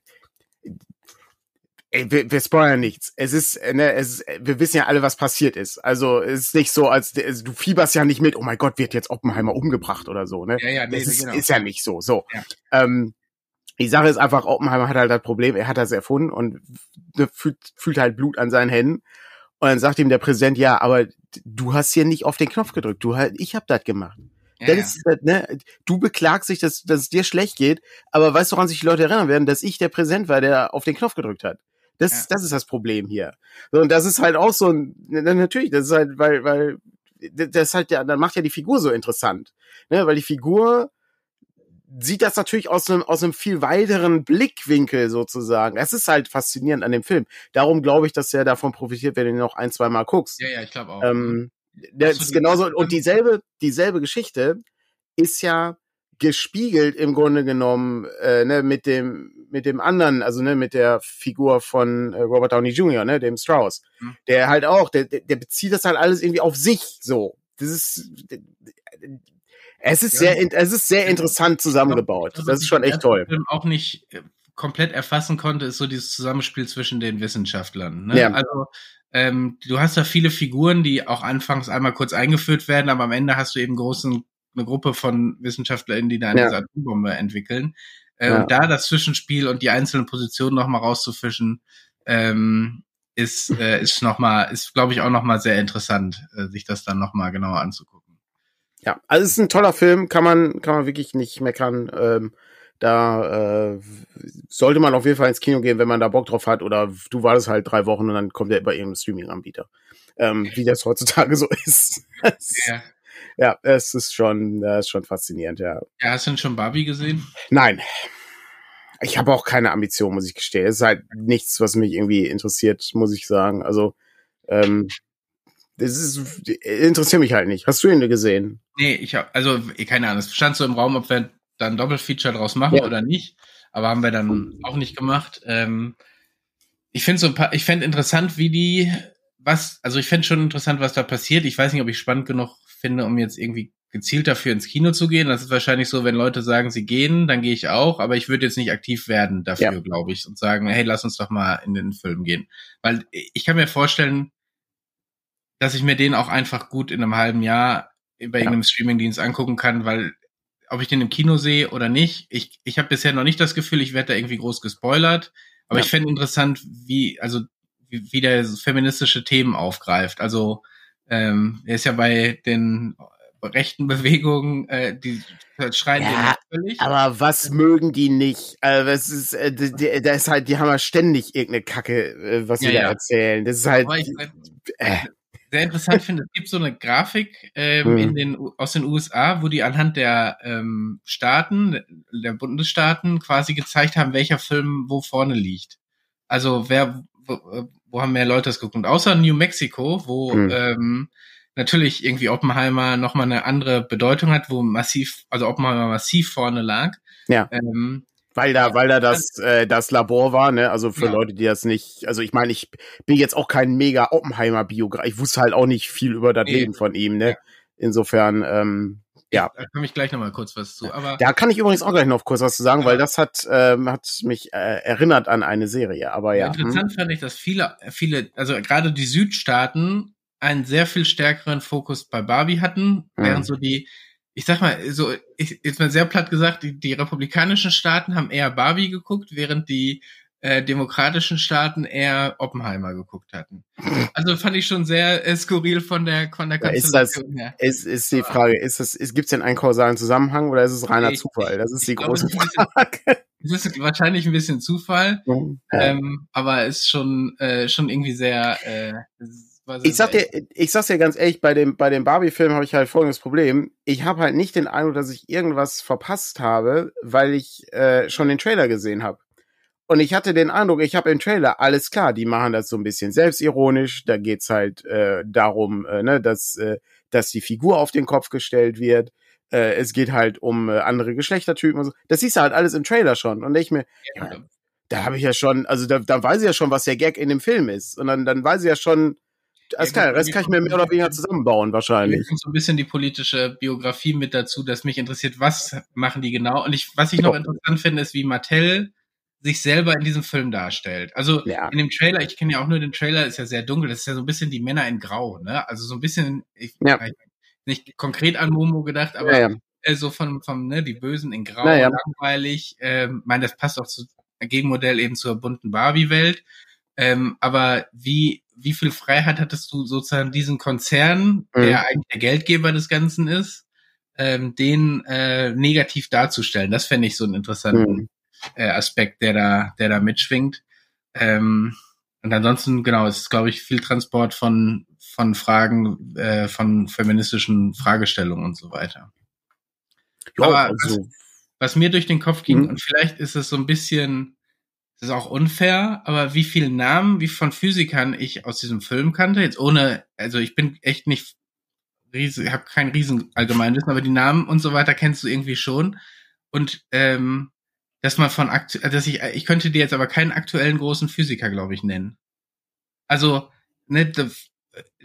ey, wir, wir spoilern nichts. Es ist, ne, es, wir wissen ja alle, was passiert ist. Also, es ist nicht so, als also, du fieberst ja nicht mit, oh mein Gott, wird jetzt Oppenheimer umgebracht oder so, ne? Ja, ja, nee, das ist, genau. ist ja nicht so, so. Ja. Ähm, die Sache ist einfach, Oppenheimer hat halt das Problem, er hat das erfunden und ne, fühlt, fühlt halt Blut an seinen Händen. Und dann sagt ihm der Präsident, ja, aber du hast hier nicht auf den Knopf gedrückt. Du halt, ich habe das gemacht. Ja, Dann ist, das, ne, du beklagst dich, dass, dass es dir schlecht geht, aber weißt du, woran sich die Leute erinnern werden, dass ich der Präsident war, der auf den Knopf gedrückt hat. Das, Ja. das ist das Problem hier. So, und das ist halt auch so ein, na, natürlich, das ist halt, weil, weil, das ist halt ja, dann macht ja die Figur so interessant. Ne, weil die Figur sieht das natürlich aus einem, aus einem viel weiteren Blickwinkel sozusagen. Es ist halt faszinierend an dem Film. Darum glaube ich, dass er davon profitiert, wenn du ihn noch ein, zwei Mal guckst. Ja, ja, ich glaube auch. Ähm, das ist genauso, und dieselbe, dieselbe Geschichte ist ja gespiegelt im Grunde genommen äh, ne, mit dem mit dem anderen, also ne, mit der Figur von äh, Robert Downey Jr., ne, dem Strauss, Hm. der halt auch, der, der der bezieht das halt alles irgendwie auf sich, so. Das ist, es ist Ja. sehr, es ist sehr interessant zusammengebaut. Also, Das ist schon echt toll. Film auch nicht äh, komplett erfassen konnte, ist so dieses Zusammenspiel zwischen den Wissenschaftlern. Ne? Ja. Also ähm, du hast da viele Figuren, die auch anfangs einmal kurz eingeführt werden, aber am Ende hast du eben großen eine Gruppe von WissenschaftlerInnen, die dann Ja. diese Atombombe entwickeln. Äh, Ja. Und da das Zwischenspiel und die einzelnen Positionen nochmal rauszufischen, ähm, ist, äh, ist noch mal, ist, glaube ich, auch nochmal sehr interessant, äh, sich das dann nochmal genauer anzugucken. Ja, also es ist ein toller Film, kann man, kann man wirklich nicht meckern. Ähm, da äh, sollte man auf jeden Fall ins Kino gehen, wenn man da Bock drauf hat. Oder du wartest halt drei Wochen und dann kommt er bei irgendeinem Streaming-Anbieter. Ähm, wie das heutzutage so ist. Ja. ja, es ist schon, das ist schon faszinierend, ja. ja, hast du denn schon Barbie gesehen? Nein. Ich habe auch keine Ambition, muss ich gestehen. Es ist halt nichts, was mich irgendwie interessiert, muss ich sagen. Also, ähm, das ist, interessiert mich halt nicht. Hast du ihn gesehen? Nee, ich hab, also eh, keine Ahnung, es stand so im Raum, ob wir dann ein Doppelfeature draus machen Ja. oder nicht, aber haben wir dann auch nicht gemacht. Ähm, ich finde so ein paar, ich fände interessant, wie die, was, also ich fände schon interessant, was da passiert. Ich weiß nicht, ob ich spannend genug finde, um jetzt irgendwie gezielt dafür ins Kino zu gehen. Das ist wahrscheinlich so, wenn Leute sagen, sie gehen, dann gehe ich auch, aber ich würde jetzt nicht aktiv werden dafür, Ja. glaube ich, und sagen, hey, lass uns doch mal in den Film gehen. Weil ich kann mir vorstellen, dass ich mir den auch einfach gut in einem halben Jahr bei irgendeinem Streamingdienst angucken kann, weil ob ich den im Kino sehe oder nicht, ich, ich habe bisher noch nicht das Gefühl, ich werde da irgendwie groß gespoilert, aber Ja. ich fände interessant, wie, also wie, wie der feministische Themen aufgreift. Also ähm, er ist ja bei den rechten Bewegungen, äh, die schreien Ja, völlig. Aber was mögen die nicht? Also das ist, äh, die- die- da ist halt, die haben ja ständig irgendeine Kacke, äh, was sie Ja, da ja. erzählen. Das ist halt, ich äh, sehr interessant finde, es gibt so eine Grafik ähm, Hm. in den, aus den USA, wo die anhand der ähm, Staaten, der Bundesstaaten quasi gezeigt haben, welcher Film wo vorne liegt. Also wer, wo, wo haben mehr Leute das geguckt? Und außer New Mexico, wo Hm. ähm, natürlich irgendwie Oppenheimer nochmal eine andere Bedeutung hat, wo massiv, also Oppenheimer massiv vorne lag. Ja. Ähm, weil da, weil da das, äh, das Labor war, ne? Also für Ja. Leute, die das nicht, also ich meine, ich bin jetzt auch kein mega Oppenheimer-Biograf. Ich wusste halt auch nicht viel über das Nee. Leben von ihm, ne? Ja. Insofern, ähm, Ja. Da komme ich gleich nochmal kurz was zu. Aber da kann ich übrigens auch gleich noch kurz was zu sagen, Ja. weil das hat, ähm, hat mich äh, erinnert an eine Serie. Aber ja. hm. Interessant fand ich, dass viele, viele, also gerade die Südstaaten einen sehr viel stärkeren Fokus bei Barbie hatten, während so die, ich sag mal, so, ich, jetzt mal sehr platt gesagt, die, die republikanischen Staaten haben eher Barbie geguckt, während die äh, demokratischen Staaten eher Oppenheimer geguckt hatten. Also fand ich schon sehr äh, skurril von der von der Konstellation ist das, her. Ist, ist die Frage, ist das, ist, gibt's denn einen kausalen Zusammenhang oder ist es reiner ich, Zufall? Das ist die große glaube, Frage. Es ist wahrscheinlich ein bisschen Zufall, ja. ähm, aber ist schon äh, schon irgendwie sehr äh, ich sag dir, ich sag's dir ganz ehrlich, bei dem, bei dem Barbie-Film habe ich halt folgendes Problem. Ich habe halt nicht den Eindruck, dass ich irgendwas verpasst habe, weil ich äh, schon den Trailer gesehen habe. Und ich hatte den Eindruck, ich habe im Trailer, alles klar, die machen das so ein bisschen selbstironisch, da geht's halt äh, darum, äh, ne, dass, äh, dass die Figur auf den Kopf gestellt wird. Äh, es geht halt um äh, andere Geschlechtertypen und so. Das siehst du halt alles im Trailer schon. Und ich mir, ja, da habe ich ja schon, also da, da weiß ich ja schon, was der Gag in dem Film ist. Und dann, dann weiß ich ja schon, alles klar, das kann ich mir mehr oder weniger zusammenbauen wahrscheinlich. so ein bisschen die politische Biografie mit dazu, dass mich interessiert, was machen die genau. Und ich, was ich noch interessant finde, ist, wie Mattel sich selber in diesem Film darstellt. Also ja. in dem Trailer, ich kenne ja auch nur den Trailer, ist ja sehr dunkel, das ist ja so ein bisschen die Männer in Grau, ne? Also so ein bisschen, ich, ja. nicht konkret an Momo gedacht, aber ja, äh, so von, vom, ne, die Bösen in Grau, langweilig. Ähm, meine, das passt auch zu Gegenmodell eben zur bunten Barbie-Welt. Ähm, aber wie, wie viel Freiheit hattest du sozusagen diesen Konzern, mhm. der eigentlich der Geldgeber des Ganzen ist, ähm, den äh, negativ darzustellen? Das fände ich so einen interessanten mhm. äh, Aspekt, der da, der da mitschwingt. Ähm, und ansonsten, genau, es ist, glaube ich, viel Transport von, von Fragen, äh, von feministischen Fragestellungen und so weiter. Ja, Aber also, was, was, mir durch den Kopf ging, mhm. und vielleicht ist es so ein bisschen das ist auch unfair, aber wie viele Namen, wie von Physikern ich aus diesem Film kannte, jetzt ohne, also ich bin echt nicht riesig, habe kein riesen Allgemeinwissen, aber die Namen und so weiter kennst du irgendwie schon. Und ähm, dass man von aktu dass ich, ich könnte dir jetzt aber keinen aktuellen großen Physiker, glaube ich, nennen. Also, ne,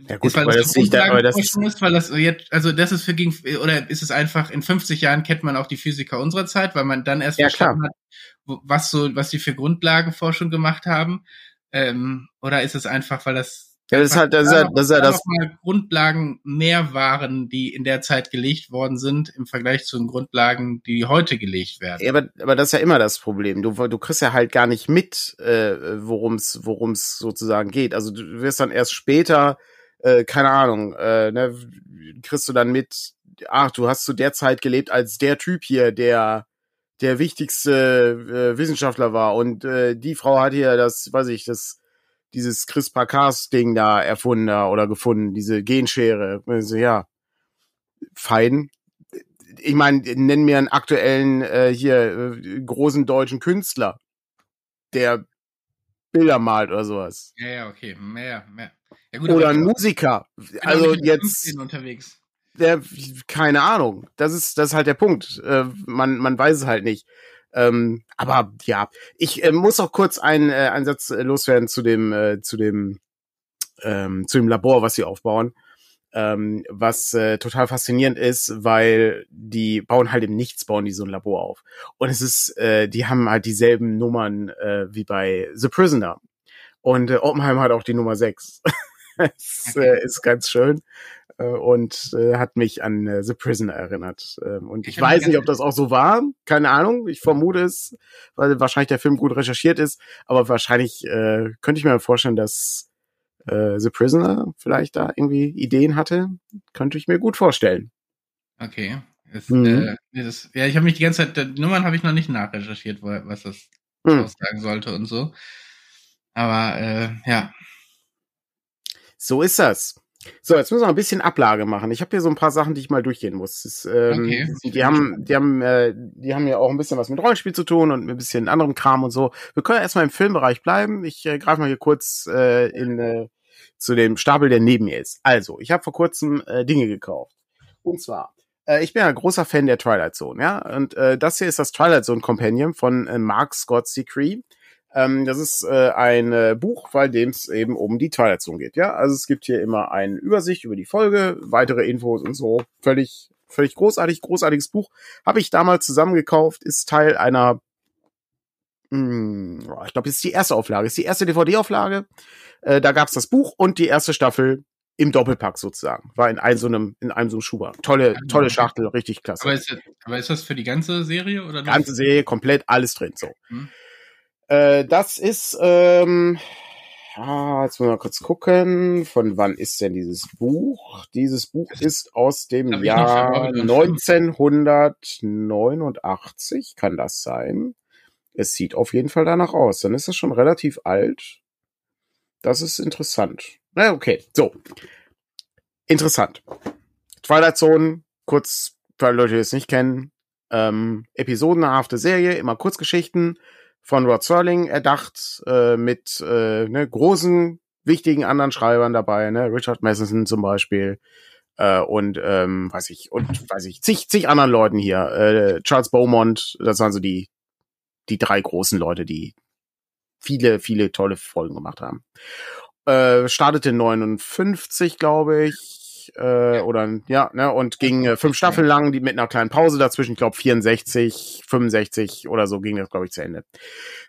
ja gut, ist, weil, weil das, das nicht da, aber das ist, ist, weil das jetzt, also das ist für gegen, oder ist es einfach, in 50 Jahren kennt man auch die Physiker unserer Zeit, weil man dann erst ja, verstanden klar. hat, was so, was die für Grundlagenforschung gemacht haben, ähm, oder ist es einfach, weil das ja, das ist halt, das ist halt, das ist halt das. Grundlagen mehr waren, die in der Zeit gelegt worden sind, im Vergleich zu den Grundlagen, die heute gelegt werden. Ja, aber, aber das ist ja immer das Problem. Du, du kriegst ja halt gar nicht mit, äh, worum es worum es sozusagen geht. Also du wirst dann erst später, äh, keine Ahnung, äh, ne, kriegst du dann mit, ach, du hast zu der Zeit gelebt als der Typ hier, der der wichtigste äh, Wissenschaftler war und äh, die Frau hat hier das, weiß ich, das dieses CRISPR-Cas-Ding da erfunden oder gefunden, diese Genschere. Also, ja, fein. Ich meine, nenn mir einen aktuellen äh, hier äh, großen deutschen Künstler, der Bilder malt oder sowas. Ja, ja, okay. Mehr, mehr. Ja, gut, oder ein Musiker. Also jetzt unterwegs. Der, keine Ahnung. Das ist, das ist halt der Punkt. Äh, man, man weiß es halt nicht. Ähm, aber ja, ich äh, muss auch kurz einen, äh, einen Satz äh, loswerden zu dem, äh, zu dem, ähm, zu dem Labor, was sie aufbauen. Ähm, was äh, total faszinierend ist, weil die bauen halt im Nichts, bauen die so ein Labor auf. Und es ist, äh, die haben halt dieselben Nummern äh, wie bei The Prisoner. Und äh, Oppenheim hat auch die Nummer 6. das äh, ist ganz schön. Äh, und äh, hat mich an äh, The Prisoner erinnert. Ähm, und ich, ich weiß nicht, ob das auch so war. Keine Ahnung. Ich vermute es, weil wahrscheinlich der Film gut recherchiert ist. Aber wahrscheinlich äh, könnte ich mir vorstellen, dass äh, The Prisoner vielleicht da irgendwie Ideen hatte. Könnte ich mir gut vorstellen. Okay. Das, mhm. äh, das, ja, ich habe mich die ganze Zeit, Nummern habe ich noch nicht nachrecherchiert, was das mhm. aussagen sollte und so. Aber äh, ja. So ist das. So, jetzt müssen wir ein bisschen Ablage machen. Ich habe hier so ein paar Sachen, die ich mal durchgehen muss. Das, ähm, okay. Die haben, die haben, äh, die haben ja auch ein bisschen was mit Rollenspiel zu tun und ein bisschen anderem Kram und so. Wir können erstmal im Filmbereich bleiben. Ich äh, greife mal hier kurz äh, in äh, zu dem Stapel, der neben mir ist. Also, ich habe vor kurzem äh, Dinge gekauft. Und zwar, äh, ich bin ein großer Fan der Twilight Zone, ja. Und äh, das hier ist das Twilight Zone Compendium von äh, Mark Scott Secree. Ähm, das ist äh, ein äh, Buch, bei dem es eben um die Twilight Zone geht. Ja, also es gibt hier immer eine Übersicht über die Folge, weitere Infos und so. Völlig, völlig großartig, großartiges Buch. Habe ich damals zusammengekauft, ist Teil einer, mh, hm, ich glaube, ist die erste Auflage, ist die erste DVD-Auflage. Äh, da gab's das Buch und die erste Staffel im Doppelpack sozusagen. War in einem so einem, in einem so einem Schuber. Tolle, tolle Schachtel, richtig klasse. Aber ist, aber ist das für die ganze Serie oder? Ganze Serie, komplett alles drin, so. Hm. Äh, das ist, ähm, ah, jetzt müssen wir mal kurz gucken, von wann ist denn dieses Buch? Dieses Buch ist aus dem Jahr 1989, kann das sein? Es sieht auf jeden Fall danach aus. Dann ist es schon relativ alt. Das ist interessant. Na, okay, so. Interessant. Twilight Zone, kurz für alle Leute, die es nicht kennen, ähm, episodenhafte Serie, immer Kurzgeschichten von Rod Serling erdacht, äh, mit äh, ne, großen, wichtigen anderen Schreibern dabei, ne, Richard Matheson zum Beispiel, äh, und ähm, weiß ich, und weiß ich, zig, zig anderen Leuten hier. Äh, Charles Beaumont, das waren so die, die drei großen Leute, die viele, viele tolle Folgen gemacht haben. Äh, startete 59, glaube ich, äh, oder ja, ne, und ging äh, fünf Staffeln lang, die mit einer kleinen Pause dazwischen, ich glaube 64, 65 oder so ging das, glaube ich, zu Ende.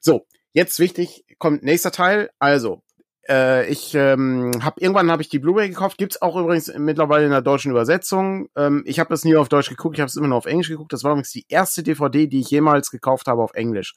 So, jetzt wichtig, kommt nächster Teil. Also, äh, ich ähm, habe irgendwann habe ich die Blu-ray gekauft. Gibt's auch übrigens mittlerweile in der deutschen Übersetzung. Ähm, ich habe das nie auf Deutsch geguckt, ich habe es immer nur auf Englisch geguckt. Das war übrigens die erste DVD, die ich jemals gekauft habe auf Englisch.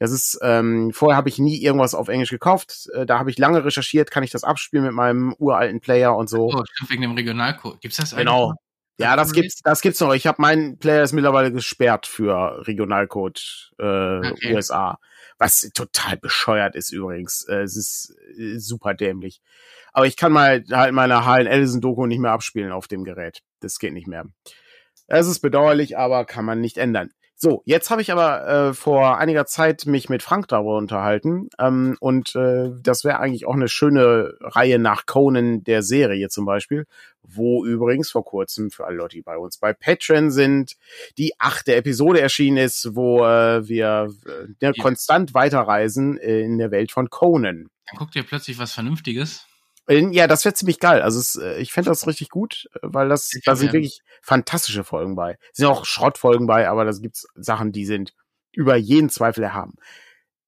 Das ist, ähm, vorher habe ich nie irgendwas auf Englisch gekauft. Äh, da habe ich lange recherchiert, kann ich das abspielen mit meinem uralten Player und so. Oh, wegen dem Regionalcode. Gibt's das eigentlich? Genau. Ja, das gibt's, das gibt's noch. Ich habe meinen Player ist mittlerweile gesperrt für Regionalcode äh, okay. USA, was total bescheuert ist übrigens. Äh, es ist äh, super dämlich. Aber ich kann mal halt meine Harlan Ellison Doku nicht mehr abspielen auf dem Gerät. Das geht nicht mehr. Es ist bedauerlich, aber kann man nicht ändern. So, jetzt habe ich aber äh, vor einiger Zeit mich mit Frank darüber unterhalten ähm, und äh, das wäre eigentlich auch eine schöne Reihe nach Conan der Serie zum Beispiel, wo übrigens vor kurzem für alle Leute, die bei uns bei Patreon sind, die achte Episode erschienen ist, wo äh, wir äh, ja. konstant weiterreisen in der Welt von Conan. Dann guckt ihr plötzlich was Vernünftiges. Ja, das wäre ziemlich geil. Also es, äh, ich fände das richtig gut, äh, weil das, da sind wirklich fantastische Folgen bei. Es sind auch Schrottfolgen bei, aber da gibt's Sachen, die sind über jeden Zweifel erhaben.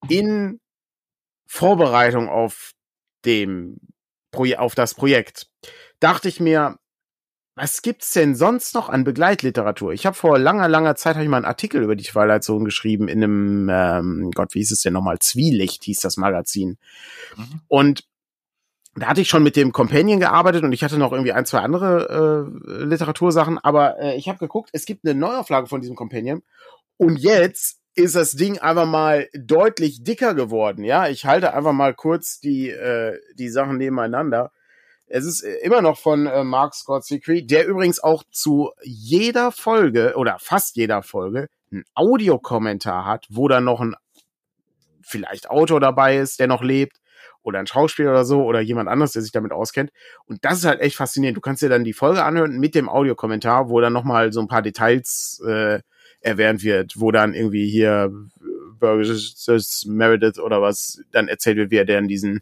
In Vorbereitung auf dem Proje auf das Projekt dachte ich mir, was gibt's denn sonst noch an Begleitliteratur? Ich habe vor langer, langer Zeit hab ich mal einen Artikel über die Twilight Zone geschrieben in einem, ähm, Gott, wie hieß es denn nochmal? Zwielicht hieß das Magazin. Mhm. Und da hatte ich schon mit dem Companion gearbeitet und ich hatte noch irgendwie ein, zwei andere äh, Literatursachen, aber äh, ich habe geguckt, es gibt eine Neuauflage von diesem Companion und jetzt ist das Ding einfach mal deutlich dicker geworden, ja? Ich halte einfach mal kurz die äh, die Sachen nebeneinander. Es ist äh, immer noch von äh, Mark Scott Secret, der übrigens auch zu jeder Folge oder fast jeder Folge einen Audiokommentar hat, wo dann noch ein vielleicht Autor dabei ist, der noch lebt oder ein Schauspieler oder so oder jemand anderes, der sich damit auskennt. Und das ist halt echt faszinierend. Du kannst dir dann die Folge anhören mit dem Audiokommentar, wo dann nochmal so ein paar Details äh, erwähnt wird, wo dann irgendwie hier Burgess Meredith oder was dann erzählt wird, wie er denn diesen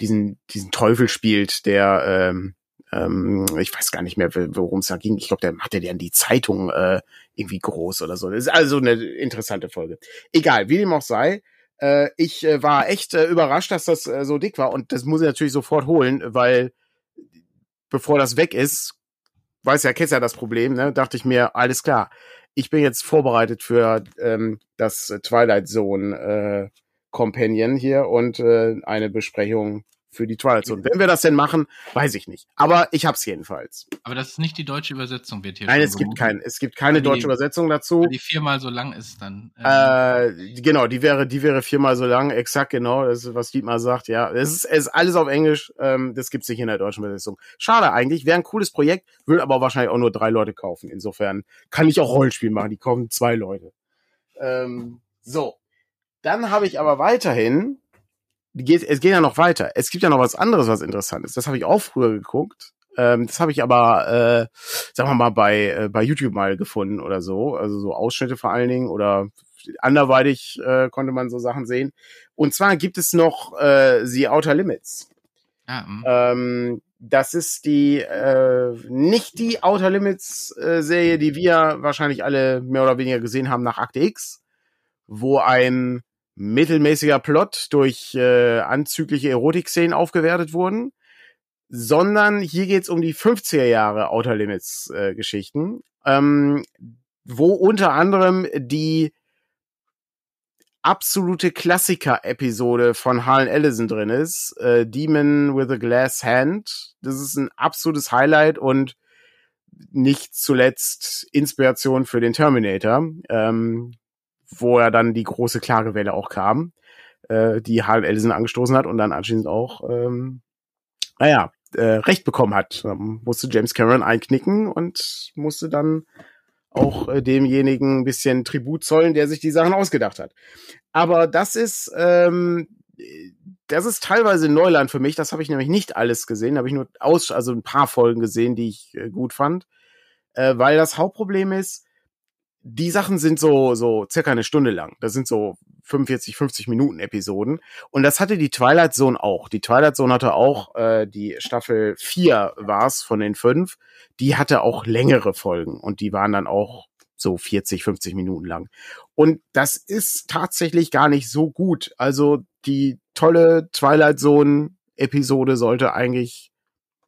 diesen diesen Teufel spielt, der ähm, ähm, ich weiß gar nicht mehr, worum es da ging. Ich glaube, der der in die Zeitung äh, irgendwie groß oder so. Das ist also eine interessante Folge. Egal, wie dem auch sei, äh, ich äh, war echt äh, überrascht, dass das äh, so dick war. Und das muss ich natürlich sofort holen, weil bevor das weg ist, weiß ja, kennst ja das Problem, ne, dachte ich mir, alles klar, ich bin jetzt vorbereitet für ähm, das Twilight Zone äh, Companion hier und äh, eine Besprechung für die Twilight Zone. Wenn wir das denn machen, weiß ich nicht. Aber ich hab's jedenfalls. Aber das ist nicht die deutsche Übersetzung, wird hier. Nein, es gibt kein, es gibt keine deutsche die, Übersetzung dazu. Die viermal so lang ist dann. Ähm äh, genau, die wäre, die wäre viermal so lang, exakt genau. Das ist, was Dietmar sagt. Ja, es ist, es ist alles auf Englisch. Ähm, das gibt's nicht in der deutschen Übersetzung. Schade eigentlich. Wäre ein cooles Projekt, will aber wahrscheinlich auch nur drei Leute kaufen. Insofern kann ich auch Rollenspiel machen. Die kaufen zwei Leute. Ähm, so. Dann habe ich aber weiterhin geht, es geht ja noch weiter. Es gibt ja noch was anderes, was interessant ist. Das habe ich auch früher geguckt. Ähm, das habe ich aber, äh, sagen wir mal, bei, äh, bei YouTube mal gefunden oder so. Also so Ausschnitte vor allen Dingen oder anderweitig äh, konnte man so Sachen sehen. Und zwar gibt es noch äh, The Outer Limits. Ah, hm. ähm, das ist die äh, nicht die Outer Limits äh, Serie, die wir wahrscheinlich alle mehr oder weniger gesehen haben nach Akte X, wo ein mittelmäßiger Plot durch äh, anzügliche Erotikszenen aufgewertet wurden. sondern hier geht's um die 50er Jahre Outer Limits äh, Geschichten, ähm, wo unter anderem die absolute Klassiker-Episode von Harlan Ellison drin ist, äh, Demon with a Glass Hand. Das ist ein absolutes Highlight und nicht zuletzt Inspiration für den Terminator, ähm, wo er dann die große Klagewelle auch kam, äh, die Harlan Ellison angestoßen hat und dann anschließend auch, ähm, naja, äh, Recht bekommen hat. Ähm, musste James Cameron einknicken und musste dann auch äh, demjenigen ein bisschen Tribut zollen, der sich die Sachen ausgedacht hat. Aber das ist, ähm, das ist teilweise Neuland für mich. Das habe ich nämlich nicht alles gesehen. habe ich nur aus, also ein paar Folgen gesehen, die ich äh, gut fand. Äh, weil das Hauptproblem ist, die Sachen sind so, so circa eine Stunde lang. Das sind so 45, 50 Minuten Episoden. Und das hatte die Twilight Zone auch. Die Twilight Zone hatte auch, äh, die Staffel 4 war's von den fünf. Die hatte auch längere Folgen und die waren dann auch so 40, 50 Minuten lang. Und das ist tatsächlich gar nicht so gut. Also die tolle Twilight Zone Episode sollte eigentlich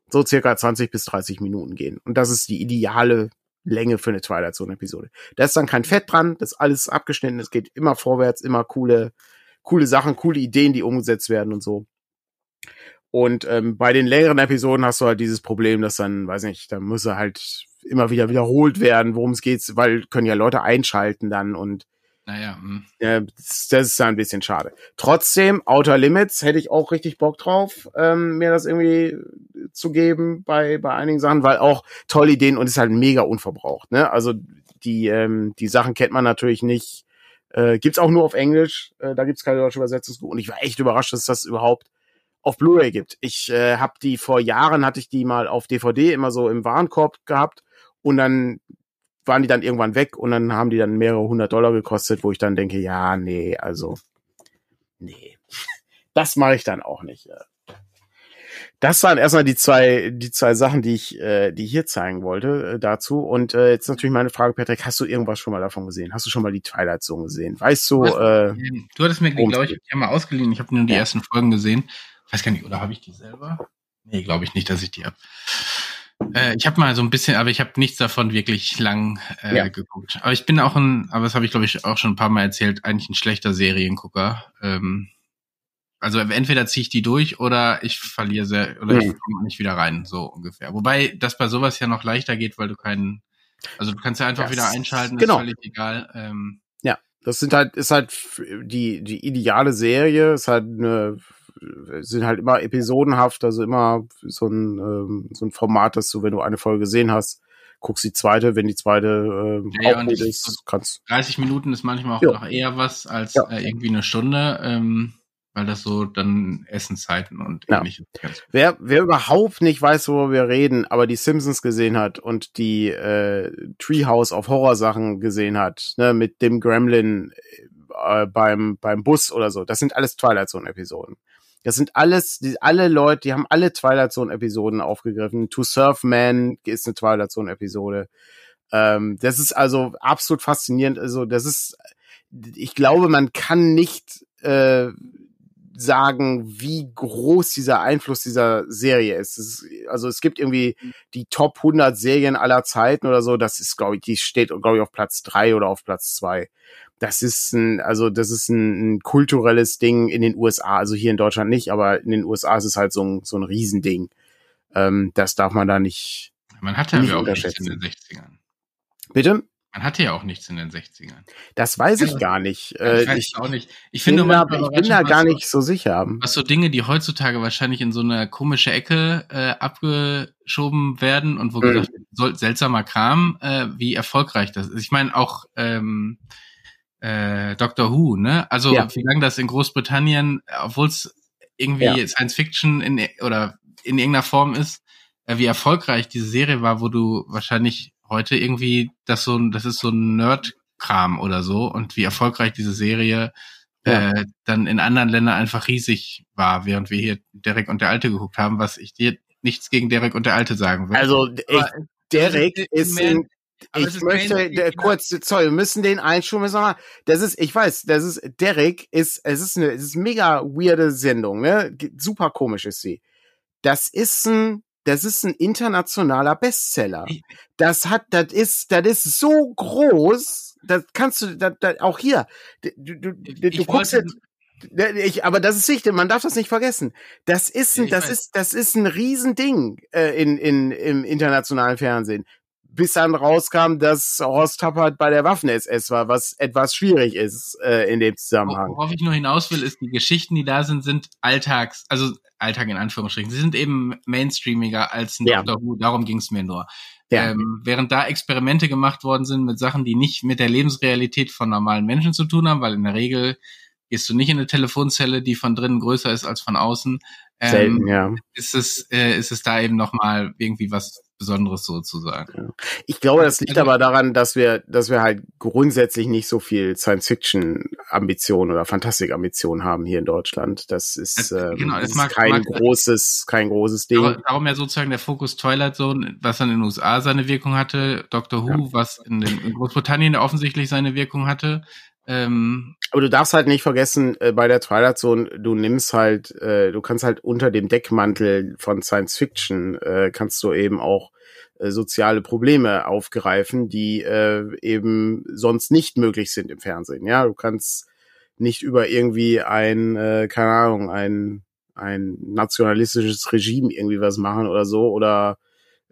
so circa 20 bis 30 Minuten gehen. Und das ist die ideale Länge für eine Twilight Zone Episode. Da ist dann kein Fett dran, das ist alles abgeschnitten, es geht immer vorwärts, immer coole, coole Sachen, coole Ideen, die umgesetzt werden und so. Und ähm, bei den längeren Episoden hast du halt dieses Problem, dass dann, weiß nicht, da muss er halt immer wieder wiederholt werden, worum es geht, weil können ja Leute einschalten dann und naja, hm. äh, das, das ist ja ein bisschen schade. Trotzdem, Outer Limits hätte ich auch richtig Bock drauf, ähm, mir das irgendwie zu geben bei, bei einigen Sachen, weil auch tolle Ideen und ist halt mega unverbraucht. Ne? Also die, ähm, die Sachen kennt man natürlich nicht. Äh, gibt's auch nur auf Englisch, äh, da gibt's keine deutsche Übersetzung. Und ich war echt überrascht, dass das überhaupt auf Blu-ray gibt. Ich äh, habe die vor Jahren hatte ich die mal auf DVD immer so im Warenkorb gehabt und dann waren die dann irgendwann weg und dann haben die dann mehrere hundert Dollar gekostet, wo ich dann denke, ja, nee, also, nee, das mache ich dann auch nicht. Das waren erstmal die zwei, die zwei Sachen, die ich, äh, die ich hier zeigen wollte äh, dazu. Und äh, jetzt natürlich meine Frage, Patrick, hast du irgendwas schon mal davon gesehen? Hast du schon mal die Twilight Zone gesehen? Weißt du? Äh, du hattest mir, glaube ich, ja mal ausgeliehen. Ich habe nur die ja. ersten Folgen gesehen. weiß gar nicht, oder habe ich die selber? Nee, glaube ich nicht, dass ich die habe. Äh, ich habe mal so ein bisschen, aber ich habe nichts davon wirklich lang äh, ja. geguckt. Aber ich bin auch ein, aber das habe ich glaube ich auch schon ein paar Mal erzählt, eigentlich ein schlechter Seriengucker. Ähm, also entweder ziehe ich die durch oder ich verliere sehr oder mhm. ich komme nicht wieder rein, so ungefähr. Wobei das bei sowas ja noch leichter geht, weil du keinen, also du kannst ja einfach das, wieder einschalten, genau. ist völlig egal. Ähm, ja, das sind halt, ist halt die die ideale Serie, ist halt eine sind halt immer episodenhaft, also immer so ein, ähm, so ein Format, dass du, wenn du eine Folge gesehen hast, guckst die zweite, wenn die zweite ähm, ja, auch gut ist, kannst. 30 Minuten ist manchmal auch ja. noch eher was als ja. äh, irgendwie eine Stunde, ähm, weil das so dann Essenszeiten und ähnliches. Wer, wer überhaupt nicht weiß, worüber wir reden, aber die Simpsons gesehen hat und die äh, Treehouse auf Horrorsachen gesehen hat, ne, mit dem Gremlin äh, beim, beim Bus oder so, das sind alles Twilight Zone Episoden. Das sind alles, die, alle Leute, die haben alle Twilight Zone Episoden aufgegriffen. To Surf Man ist eine Twilight Zone Episode. Ähm, das ist also absolut faszinierend. Also das ist, ich glaube, man kann nicht äh, sagen, wie groß dieser Einfluss dieser Serie ist. ist. Also es gibt irgendwie die Top 100 Serien aller Zeiten oder so. Das ist, glaube ich, die steht, glaube ich, auf Platz drei oder auf Platz zwei das ist ein, also das ist ein, ein, kulturelles Ding in den USA, also hier in Deutschland nicht, aber in den USA ist es halt so ein, so ein Riesending. Ähm, das darf man da nicht. Man hatte ja auch nichts in den 60ern. Bitte? Man hatte ja auch nichts in den 60ern. Das weiß ich gar nicht. Äh, ich weiß ich, auch nicht. Ich finde, bin da, ich bin da gar nicht so sicher. Was so Dinge, die heutzutage wahrscheinlich in so eine komische Ecke äh, abgeschoben werden und wo mhm. gesagt soll, seltsamer Kram, äh, wie erfolgreich das ist. Ich meine auch ähm, äh, Doctor Who, ne? Also ja. wie lange das in Großbritannien, obwohl es irgendwie ja. Science Fiction in oder in irgendeiner Form ist, äh, wie erfolgreich diese Serie war, wo du wahrscheinlich heute irgendwie das so das ist so ein Nerd-Kram oder so und wie erfolgreich diese Serie ja. äh, dann in anderen Ländern einfach riesig war, während wir hier Derek und der Alte geguckt haben, was ich dir nichts gegen Derek und der Alte sagen will. Also ich, Derek ist in, ich möchte der, kurz, sorry, wir müssen den einschulen. Müssen wir das ist, ich weiß, das ist Derek ist, es ist eine, es ist eine mega weirde Sendung, ne? Super komisch ist sie. das ist ein das ist ein internationaler Bestseller. Das hat, das ist, das ist so groß, das kannst du, das, das, auch hier, du, du, du, du guckst jetzt, ich, aber das ist wichtig, man darf das nicht vergessen. Das ist ein, das ist, das ist ein Riesending äh, in, in, im internationalen Fernsehen bis dann rauskam, dass Horst Tappert bei der Waffen-SS war, was etwas schwierig ist äh, in dem Zusammenhang. Worauf ich nur hinaus will, ist, die Geschichten, die da sind, sind Alltags, also Alltag in Anführungsstrichen. Sie sind eben mainstreamiger als ein ja. Doctor Who, darum ging es mir nur. Ja. Ähm, während da Experimente gemacht worden sind mit Sachen, die nicht mit der Lebensrealität von normalen Menschen zu tun haben, weil in der Regel gehst du nicht in eine Telefonzelle, die von drinnen größer ist als von außen. Ähm, Selten, ja. Ist es, äh, ist es da eben nochmal irgendwie was Besonderes sozusagen. Ich glaube, das liegt aber daran, dass wir, dass wir halt grundsätzlich nicht so viel Science-Fiction-Ambitionen oder Fantastik-Ambitionen haben hier in Deutschland. Das ist, äh, genau, das ist mag, kein mag, großes, kein großes Ding. Darum ja sozusagen der Fokus Twilight Zone, was dann in den USA seine Wirkung hatte, Doctor Who, ja. was in, den, in Großbritannien offensichtlich seine Wirkung hatte. Ähm, aber du darfst halt nicht vergessen, äh, bei der Twilight Zone, du nimmst halt, äh, du kannst halt unter dem Deckmantel von Science Fiction, äh, kannst du eben auch äh, soziale Probleme aufgreifen, die äh, eben sonst nicht möglich sind im Fernsehen. Ja, du kannst nicht über irgendwie ein, äh, keine Ahnung, ein, ein nationalistisches Regime irgendwie was machen oder so oder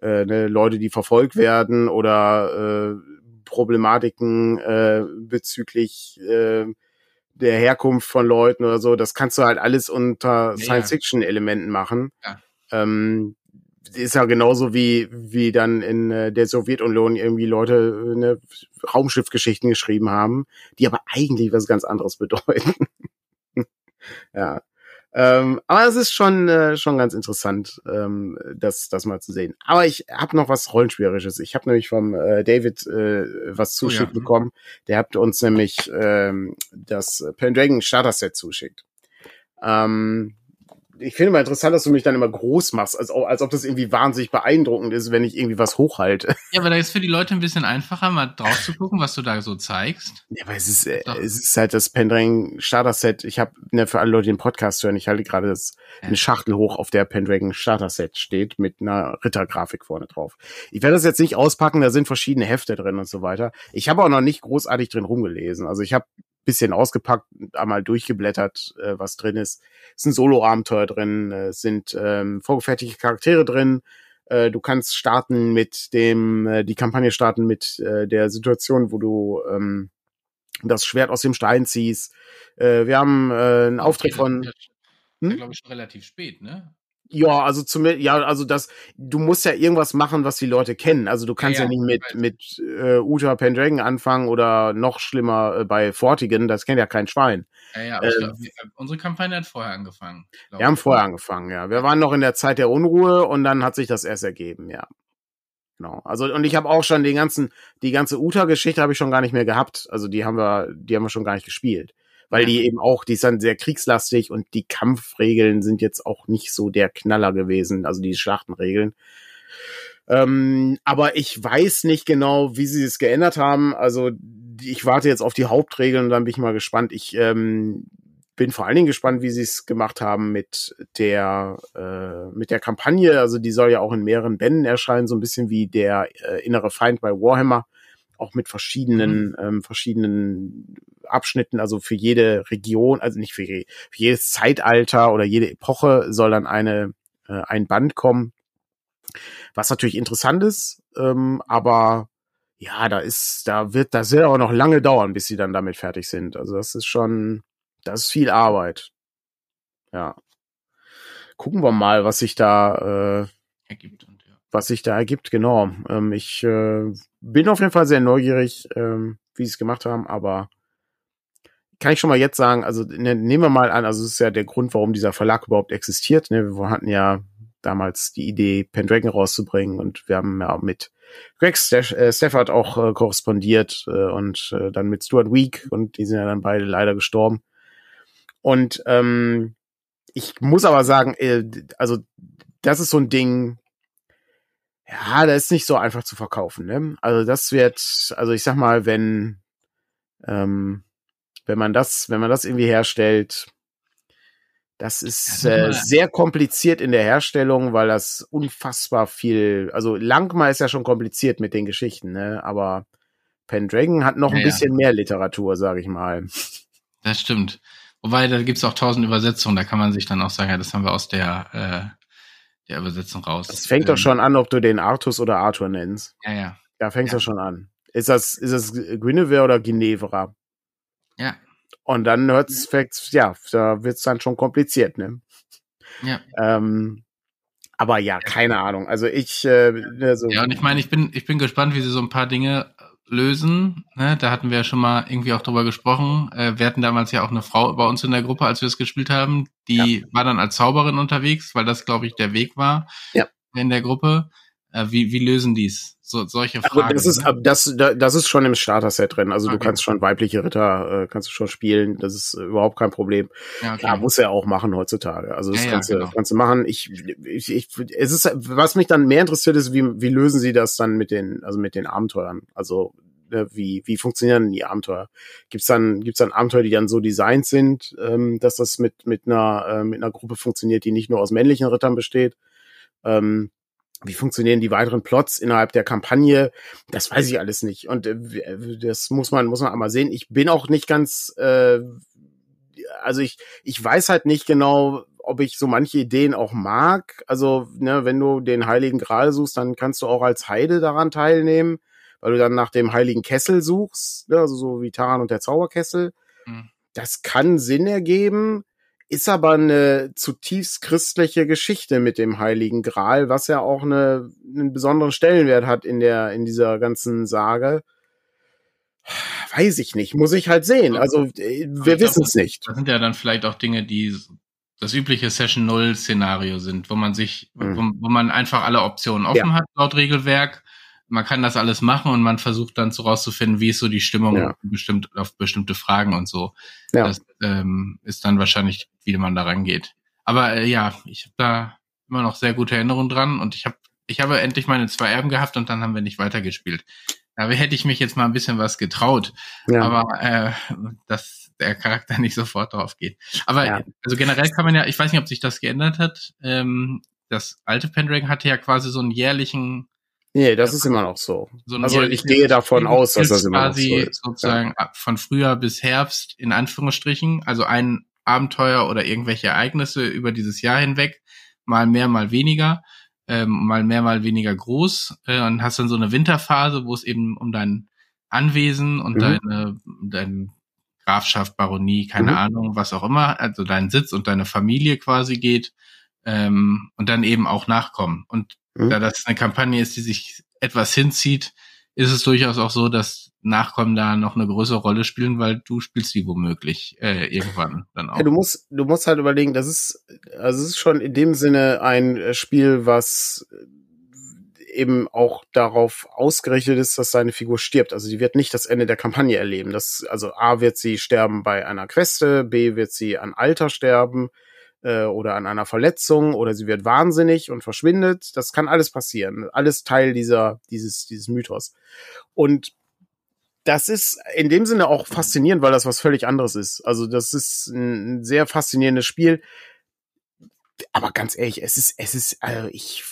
ne, Leute, die verfolgt werden oder Problematiken äh, bezüglich äh, der Herkunft von Leuten oder so, das kannst du halt alles unter ja, Science-Fiction-Elementen machen. Ja. Ähm, ist ja genauso wie wie dann in äh, der Sowjetunion irgendwie Leute äh, ne, Raumschiffgeschichten geschrieben haben, die aber eigentlich was ganz anderes bedeuten. ja. Ähm, aber es ist schon, äh, schon ganz interessant, ähm, das, das mal zu sehen. Aber ich habe noch was Rollenspielerisches. Ich habe nämlich vom äh, David äh, was zuschickt oh, ja. bekommen. Der hat uns nämlich ähm, das Pendragon Starter Set zuschickt. Ähm, ich finde mal interessant, dass du mich dann immer groß machst, als, als ob das irgendwie wahnsinnig beeindruckend ist, wenn ich irgendwie was hochhalte. Ja, aber da ist für die Leute ein bisschen einfacher, mal drauf zu gucken, was du da so zeigst. Ja, aber es ist, äh, es ist halt das Pendragon Starter Set. Ich habe ne, für alle Leute, die den Podcast hören, ich halte gerade das, ja. eine Schachtel hoch, auf der Pendragon Starter Set steht, mit einer Rittergrafik vorne drauf. Ich werde das jetzt nicht auspacken, da sind verschiedene Hefte drin und so weiter. Ich habe auch noch nicht großartig drin rumgelesen. Also ich habe bisschen ausgepackt, einmal durchgeblättert, äh, was drin ist. Es sind Solo-Abenteuer drin, äh, es sind ähm, vorgefertigte Charaktere drin. Äh, du kannst starten mit dem, äh, die Kampagne starten mit äh, der Situation, wo du ähm, das Schwert aus dem Stein ziehst. Äh, wir haben äh, einen Auftritt von. Hm? glaube ich, schon relativ spät, ne? Ja, also zumindest, ja, also das, du musst ja irgendwas machen, was die Leute kennen. Also du kannst ja, ja nicht mit, mit äh, Uta Pendragon anfangen oder noch schlimmer äh, bei Fortigen, das kennt ja kein Schwein. Ja, ja, aber äh, glaub, unsere Kampagne hat vorher angefangen. Wir haben vorher angefangen, ja. Wir waren noch in der Zeit der Unruhe und dann hat sich das erst ergeben, ja. Genau. Also und ich habe auch schon den ganzen, die ganze Uta-Geschichte habe ich schon gar nicht mehr gehabt. Also die haben wir, die haben wir schon gar nicht gespielt weil die eben auch, die sind sehr kriegslastig und die Kampfregeln sind jetzt auch nicht so der Knaller gewesen, also die Schlachtenregeln. Ähm, aber ich weiß nicht genau, wie sie es geändert haben. Also ich warte jetzt auf die Hauptregeln und dann bin ich mal gespannt. Ich ähm, bin vor allen Dingen gespannt, wie sie es gemacht haben mit der äh, mit der Kampagne. Also die soll ja auch in mehreren Bänden erscheinen, so ein bisschen wie der äh, innere Feind bei Warhammer auch mit verschiedenen, mhm. ähm, verschiedenen Abschnitten, also für jede Region, also nicht für, für jedes Zeitalter oder jede Epoche soll dann eine, äh, ein Band kommen. Was natürlich interessant ist, ähm, aber ja, da ist, da wird, das wird auch noch lange dauern, bis sie dann damit fertig sind. Also das ist schon, das ist viel Arbeit. Ja. Gucken wir mal, was sich da äh, ergibt was sich da ergibt, genau. Ähm, ich äh, bin auf jeden Fall sehr neugierig, ähm, wie sie es gemacht haben, aber kann ich schon mal jetzt sagen, also ne, nehmen wir mal an, also es ist ja der Grund, warum dieser Verlag überhaupt existiert. Ne? Wir hatten ja damals die Idee, Pendragon rauszubringen und wir haben ja mit Greg äh, Stafford auch äh, korrespondiert äh, und äh, dann mit Stuart Week und die sind ja dann beide leider gestorben. Und ähm, ich muss aber sagen, äh, also das ist so ein Ding, ja, das ist nicht so einfach zu verkaufen. Ne? Also das wird, also ich sag mal, wenn ähm, wenn man das, wenn man das irgendwie herstellt, Das ist äh, sehr kompliziert in der Herstellung, weil das unfassbar viel, also Langmar ist ja schon kompliziert mit den Geschichten, ne? Aber Pendragon hat noch ja, ein bisschen ja. mehr Literatur, sag ich mal. Das stimmt. Wobei, da gibt's auch tausend Übersetzungen, da kann man sich dann auch sagen, ja, das haben wir aus der, äh, der Übersetzung raus. Das fängt ähm, doch schon an, ob du den Artus oder Arthur nennst. Ja, ja. Ja, fängst ja. doch schon an. Ist das, ist das Guinevere oder Ginevra? Ja. Und dann hört's, ja, da wird's dann schon kompliziert, ne? Ja. Ähm, aber ja, keine Ahnung. Also ich, äh, ne, so ja, und ich meine, ich bin, ich bin gespannt, wie sie so ein paar Dinge lösen. Ne? Da hatten wir ja schon mal irgendwie auch drüber gesprochen. Äh, wir hatten damals ja auch eine Frau bei uns in der Gruppe, als wir es gespielt haben. Die ja. war dann als Zauberin unterwegs, weil das, glaube ich, der Weg war ja. in der Gruppe. Äh, wie, wie lösen die's? So, solche Fragen. Aber das ist, ne? das, das ist schon im Starter-Set drin. Also okay. du kannst schon weibliche Ritter, äh, kannst du schon spielen. Das ist überhaupt kein Problem. Ja, okay. Klar, muss er auch machen heutzutage. Also das ja, kannst, ja, genau. du, kannst du machen. Ich, ich, ich, es ist, was mich dann mehr interessiert ist, wie, wie lösen sie das dann mit den, also mit den Abenteuern? Also ne, wie, wie funktionieren die Abenteuer? Gibt's dann, gibt's dann Abenteuer, die dann so designt sind, ähm, dass das mit, mit einer, äh, mit einer Gruppe funktioniert, die nicht nur aus männlichen Rittern besteht? Ähm, wie funktionieren die weiteren Plots innerhalb der Kampagne? Das weiß ich alles nicht. Und äh, das muss man, muss man einmal sehen. Ich bin auch nicht ganz, äh, also ich, ich weiß halt nicht genau, ob ich so manche Ideen auch mag. Also, ne, wenn du den Heiligen Gral suchst, dann kannst du auch als Heide daran teilnehmen, weil du dann nach dem Heiligen Kessel suchst, ne, also so wie Taran und der Zauberkessel. Mhm. Das kann Sinn ergeben ist aber eine zutiefst christliche Geschichte mit dem Heiligen Gral, was ja auch eine, einen besonderen Stellenwert hat in der, in dieser ganzen Sage. Weiß ich nicht, muss ich halt sehen. Also, äh, wir wissen es nicht. Das sind ja dann vielleicht auch Dinge, die das übliche Session Null Szenario sind, wo man sich, mhm. wo, wo, man einfach alle Optionen offen ja. hat laut Regelwerk man kann das alles machen und man versucht dann so rauszufinden, wie ist so die Stimmung ja. bestimmt auf bestimmte Fragen und so. Ja. Das ähm, ist dann wahrscheinlich, wie man da rangeht. Aber äh, ja, ich habe da immer noch sehr gute Erinnerungen dran und ich habe ich habe endlich meine zwei Erben gehabt und dann haben wir nicht weitergespielt. Da hätte ich mich jetzt mal ein bisschen was getraut, ja. aber äh, dass der Charakter nicht sofort drauf geht. Aber ja. also generell kann man ja, ich weiß nicht, ob sich das geändert hat. Ähm, das alte Pendragon hatte ja quasi so einen jährlichen Nee, das ist immer noch so. so also ich gehe davon aus, dass das immer noch so ist. sozusagen ja. von Frühjahr bis Herbst in Anführungsstrichen, also ein Abenteuer oder irgendwelche Ereignisse über dieses Jahr hinweg, mal mehr, mal weniger, ähm, mal mehr, mal weniger groß äh, und hast dann so eine Winterphase, wo es eben um dein Anwesen und mhm. deine dein Grafschaft, Baronie, keine mhm. Ahnung, was auch immer, also deinen Sitz und deine Familie quasi geht ähm, und dann eben auch Nachkommen. Und Mhm. Da das eine Kampagne ist, die sich etwas hinzieht, ist es durchaus auch so, dass Nachkommen da noch eine größere Rolle spielen, weil du spielst die womöglich äh, irgendwann dann auch. Ja, du musst, du musst halt überlegen, das ist, also es ist schon in dem Sinne ein Spiel, was eben auch darauf ausgerichtet ist, dass seine Figur stirbt. Also die wird nicht das Ende der Kampagne erleben. Das, also A wird sie sterben bei einer Queste, B wird sie an Alter sterben, äh, oder an einer Verletzung oder sie wird wahnsinnig und verschwindet. Das kann alles passieren. Alles Teil dieser, dieses, dieses Mythos. Und das ist in dem Sinne auch faszinierend, weil das was völlig anderes ist. Also das ist ein sehr faszinierendes Spiel. Aber ganz ehrlich, es ist, es ist, also ich,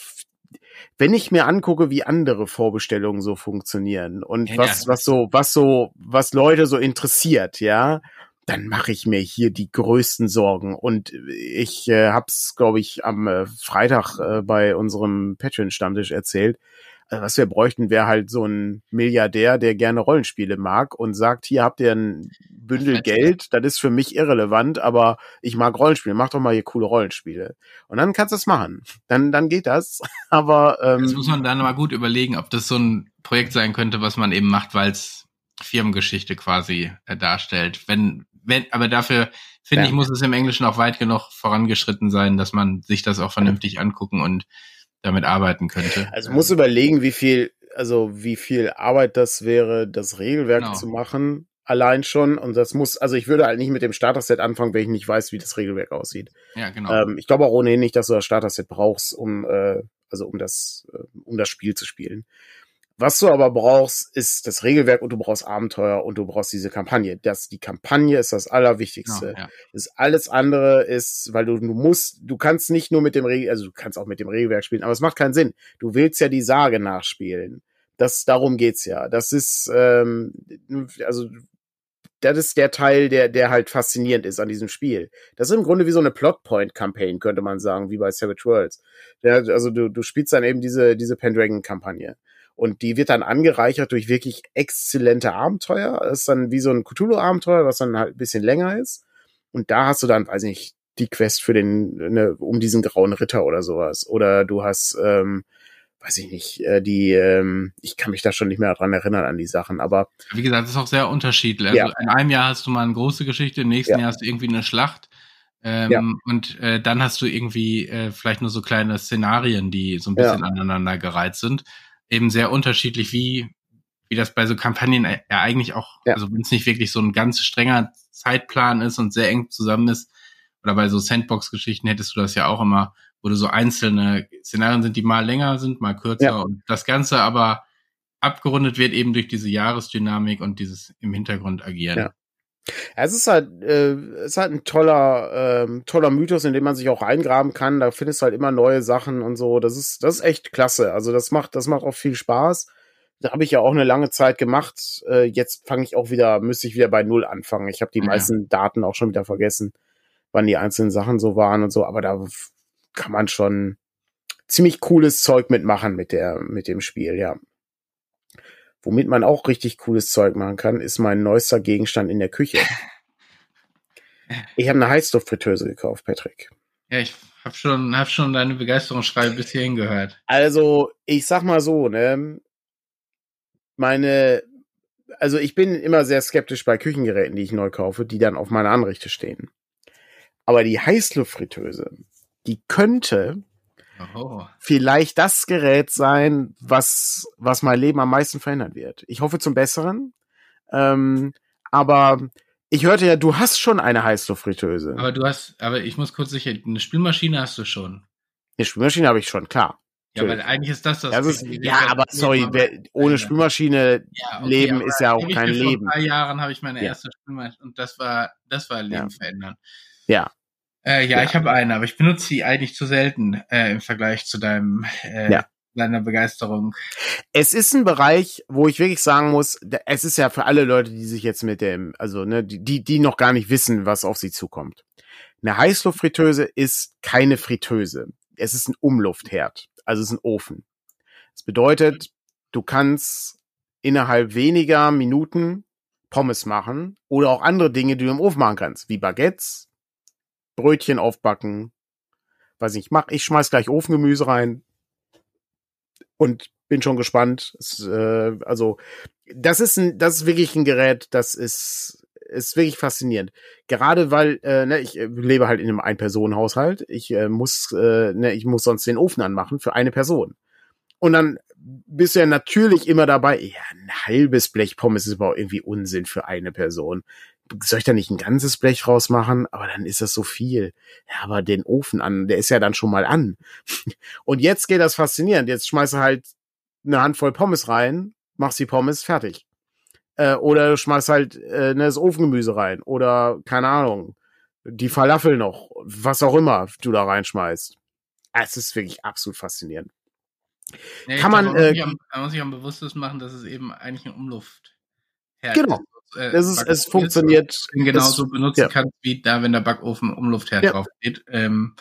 wenn ich mir angucke, wie andere Vorbestellungen so funktionieren und ja, was, was so, was so, was Leute so interessiert, ja, dann mache ich mir hier die größten Sorgen. Und ich äh, habe es, glaube ich, am äh, Freitag äh, bei unserem Patreon-Stammtisch erzählt. Also was wir bräuchten, wäre halt so ein Milliardär, der gerne Rollenspiele mag und sagt, hier habt ihr ein Bündel Geld, das ist für mich irrelevant, aber ich mag Rollenspiele, mach doch mal hier coole Rollenspiele. Und dann kannst du es machen. Dann, dann geht das. aber ähm, das muss man dann mal gut überlegen, ob das so ein Projekt sein könnte, was man eben macht, weil es Firmengeschichte quasi äh, darstellt. Wenn wenn, aber dafür finde ja. ich, muss es im Englischen auch weit genug vorangeschritten sein, dass man sich das auch vernünftig angucken und damit arbeiten könnte. Also muss überlegen, wie viel, also wie viel Arbeit das wäre, das Regelwerk genau. zu machen, allein schon. Und das muss, also ich würde halt nicht mit dem Starter-Set anfangen, wenn ich nicht weiß, wie das Regelwerk aussieht. Ja, genau. Ähm, ich glaube auch ohnehin nicht, dass du das Starter-Set brauchst, um, äh, also um das, äh, um das Spiel zu spielen. Was du aber brauchst, ist das Regelwerk und du brauchst Abenteuer und du brauchst diese Kampagne. Das, die Kampagne ist das Allerwichtigste. Genau, ja. Das alles andere ist, weil du, du musst, du kannst nicht nur mit dem Regel, also du kannst auch mit dem Regelwerk spielen, aber es macht keinen Sinn. Du willst ja die Sage nachspielen. Das, darum geht's ja. Das ist, ähm, also, das ist der Teil, der, der halt faszinierend ist an diesem Spiel. Das ist im Grunde wie so eine Plotpoint-Campaign, könnte man sagen, wie bei Savage Worlds. Ja, also du, du spielst dann eben diese, diese Pendragon-Kampagne. Und die wird dann angereichert durch wirklich exzellente Abenteuer. Das ist dann wie so ein Cthulhu-Abenteuer, was dann halt ein bisschen länger ist. Und da hast du dann, weiß nicht, die Quest für den, ne, um diesen grauen Ritter oder sowas. Oder du hast, ähm, weiß ich nicht, äh, die, ähm, ich kann mich da schon nicht mehr dran erinnern an die Sachen, aber. Wie gesagt, das ist auch sehr unterschiedlich. Also Ja. in einem Jahr hast du mal eine große Geschichte, im nächsten Ja. Jahr hast du irgendwie eine Schlacht. Ähm, Ja. Und äh, dann hast du irgendwie äh, vielleicht nur so kleine Szenarien, die so ein bisschen aneinander gereiht sind. Eben sehr unterschiedlich, wie, wie das bei so Kampagnen ja eigentlich auch, Ja. also wenn es nicht wirklich so ein ganz strenger Zeitplan ist und sehr eng zusammen ist, oder bei so Sandbox-Geschichten hättest du das ja auch immer, wo du so einzelne Szenarien sind, die mal länger sind, mal kürzer Ja. und das Ganze aber abgerundet wird eben durch diese Jahresdynamik und dieses im Hintergrund agieren. Ja. Es ist halt, äh, es ist halt ein toller, ähm, toller Mythos, in dem man sich auch reingraben kann. Da findest du halt immer neue Sachen und so. Das ist, das ist echt klasse. Also das macht, das macht auch viel Spaß. Da habe ich ja auch eine lange Zeit gemacht. Äh, jetzt fange ich auch wieder, müsste ich wieder bei Null anfangen. Ich habe die Ja. meisten Daten auch schon wieder vergessen, wann die einzelnen Sachen so waren und so. Aber da kann man schon ziemlich cooles Zeug mitmachen mit der, mit dem Spiel, ja. Womit man auch richtig cooles Zeug machen kann, ist mein neuester Gegenstand in der Küche. Ich habe eine Heißluftfritteuse gekauft, Patrick. Ja, ich habe schon, hab schon deine Begeisterungsschrei bis hierhin gehört. Also, ich sag mal so, ne, meine, also ich bin immer sehr skeptisch bei Küchengeräten, die ich neu kaufe, die dann auf meiner Anrichte stehen. Aber die Heißluftfritteuse, die könnte Oh. vielleicht das Gerät sein, was, was mein Leben am meisten verändern wird. Ich hoffe zum Besseren. Ähm, aber ich hörte ja, du hast schon eine Heißluftfritteuse. Aber du hast, aber ich muss kurz sicher, eine Spülmaschine hast du schon. Eine Spülmaschine habe ich schon, klar. Ja, weil Natürlich. eigentlich ist das das. Das ist, ja, aber sorry, wer, ohne Ja. Spülmaschine Ja, okay, Leben aber ist ja auch kein Leben. Vor ein paar Jahren habe ich meine Ja. erste Spülmaschine und das war, das war Leben Ja. verändern. Ja. Äh, ja, Ja. ich habe eine, aber ich benutze die eigentlich zu selten äh, im Vergleich zu deinem äh, Ja. deiner Begeisterung. es ist ein Bereich, wo ich wirklich sagen muss, es ist ja für alle Leute, die sich jetzt mit dem, also ne, die, die, die noch gar nicht wissen, was auf sie zukommt. Eine Heißluftfritteuse ist keine Fritteuse. Es ist ein Umluftherd, also es ist ein Ofen. Das bedeutet, du kannst innerhalb weniger Minuten Pommes machen oder auch andere Dinge, die du im Ofen machen kannst, wie Baguettes, Brötchen aufbacken. Weiß nicht, ich mach, ich schmeiß gleich Ofengemüse rein und bin schon gespannt. Es, äh, also das ist ein, das ist wirklich ein Gerät, das ist ist wirklich faszinierend. Gerade weil äh, ne, ich äh, lebe halt in einem Ein-Personen-Haushalt. Ich äh, muss äh, ne, ich muss sonst den Ofen anmachen für eine Person. Und dann bist du ja natürlich immer dabei. Ja, ein halbes Blech Pommes ist aber auch irgendwie Unsinn für eine Person. Soll ich da nicht ein ganzes Blech rausmachen? Aber dann ist das so viel. Ja, aber den Ofen an, der ist ja dann schon mal an. Und jetzt geht das faszinierend. Jetzt schmeißt du halt eine Handvoll Pommes rein, machst die Pommes fertig. Äh, oder du schmeißt halt äh, ne, das Ofengemüse rein. Oder, keine Ahnung, die Falafel noch. Was auch immer du da reinschmeißt. Ah, Es ist wirklich absolut faszinierend. Ich Kann glaub, man, man, muss äh, sich am, man muss sich am Bewusstes machen, dass es eben eigentlich ein Umluftherd Genau. Äh, Es, ist, es funktioniert. genauso es, benutzen ja. kannst, wie da, wenn der Backofen Umluftherd Ja. drauf geht, ähm,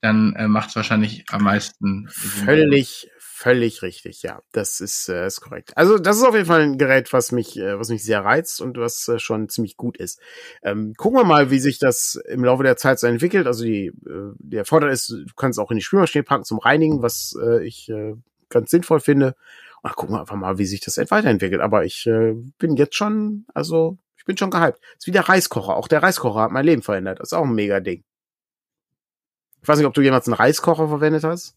dann äh, macht es wahrscheinlich am meisten. Sinn. Völlig, völlig richtig, ja. Das ist, äh, ist korrekt. Also, das ist auf jeden Fall ein Gerät, was mich, äh, was mich sehr reizt und was äh, schon ziemlich gut ist. Ähm, gucken wir mal, wie sich das im Laufe der Zeit so entwickelt. Also, die, äh, der Vorteil ist, du kannst auch in die Spülmaschine packen zum Reinigen, was äh, ich äh, ganz sinnvoll finde. Und dann gucken wir einfach mal, wie sich das weiterentwickelt. Aber ich äh, bin jetzt schon, also, ich bin schon gehypt. ist wie der Reiskocher. Auch der Reiskocher hat mein Leben verändert. Das ist auch ein mega Ding. Ich weiß nicht, ob du jemals einen Reiskocher verwendet hast.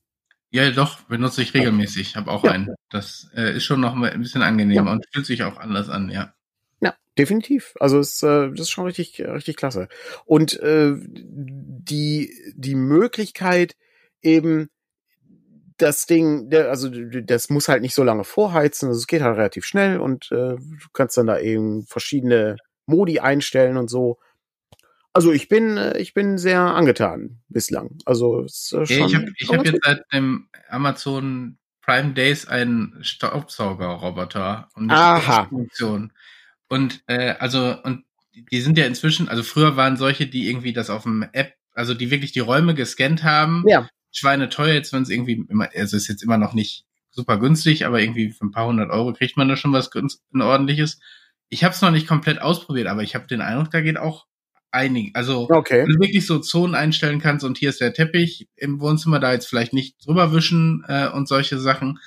Ja, doch, benutze ich regelmäßig. Habe auch Ja. einen. Das äh, ist schon noch mal ein bisschen angenehmer und fühlt sich auch anders an, ja. Ja, definitiv. Also es, äh, das ist schon richtig, richtig klasse. Und äh, die die Möglichkeit eben das Ding, der, also das muss halt nicht so lange vorheizen, also es geht halt relativ schnell und äh, du kannst dann da eben verschiedene Modi einstellen und so. Also ich bin, äh, ich bin sehr angetan bislang. Also es, äh, schon, ich habe ich hab jetzt seit dem Amazon Prime Days einen Staubsaugerroboter und Aha. Funktion. Und äh, also und die sind ja inzwischen, also früher waren solche, die irgendwie das auf dem App, also die wirklich die Räume gescannt haben. Ja. Schweine teuer, jetzt wenn es irgendwie immer, also ist jetzt immer noch nicht super günstig, aber irgendwie für ein paar hundert Euro kriegt man da schon was ein ordentliches. Ich habe es noch nicht komplett ausprobiert, aber ich habe den Eindruck, da geht auch einig. Also okay. wenn du wirklich so Zonen einstellen kannst und hier ist der Teppich im Wohnzimmer, da jetzt vielleicht nicht drüber wischen äh, und solche Sachen.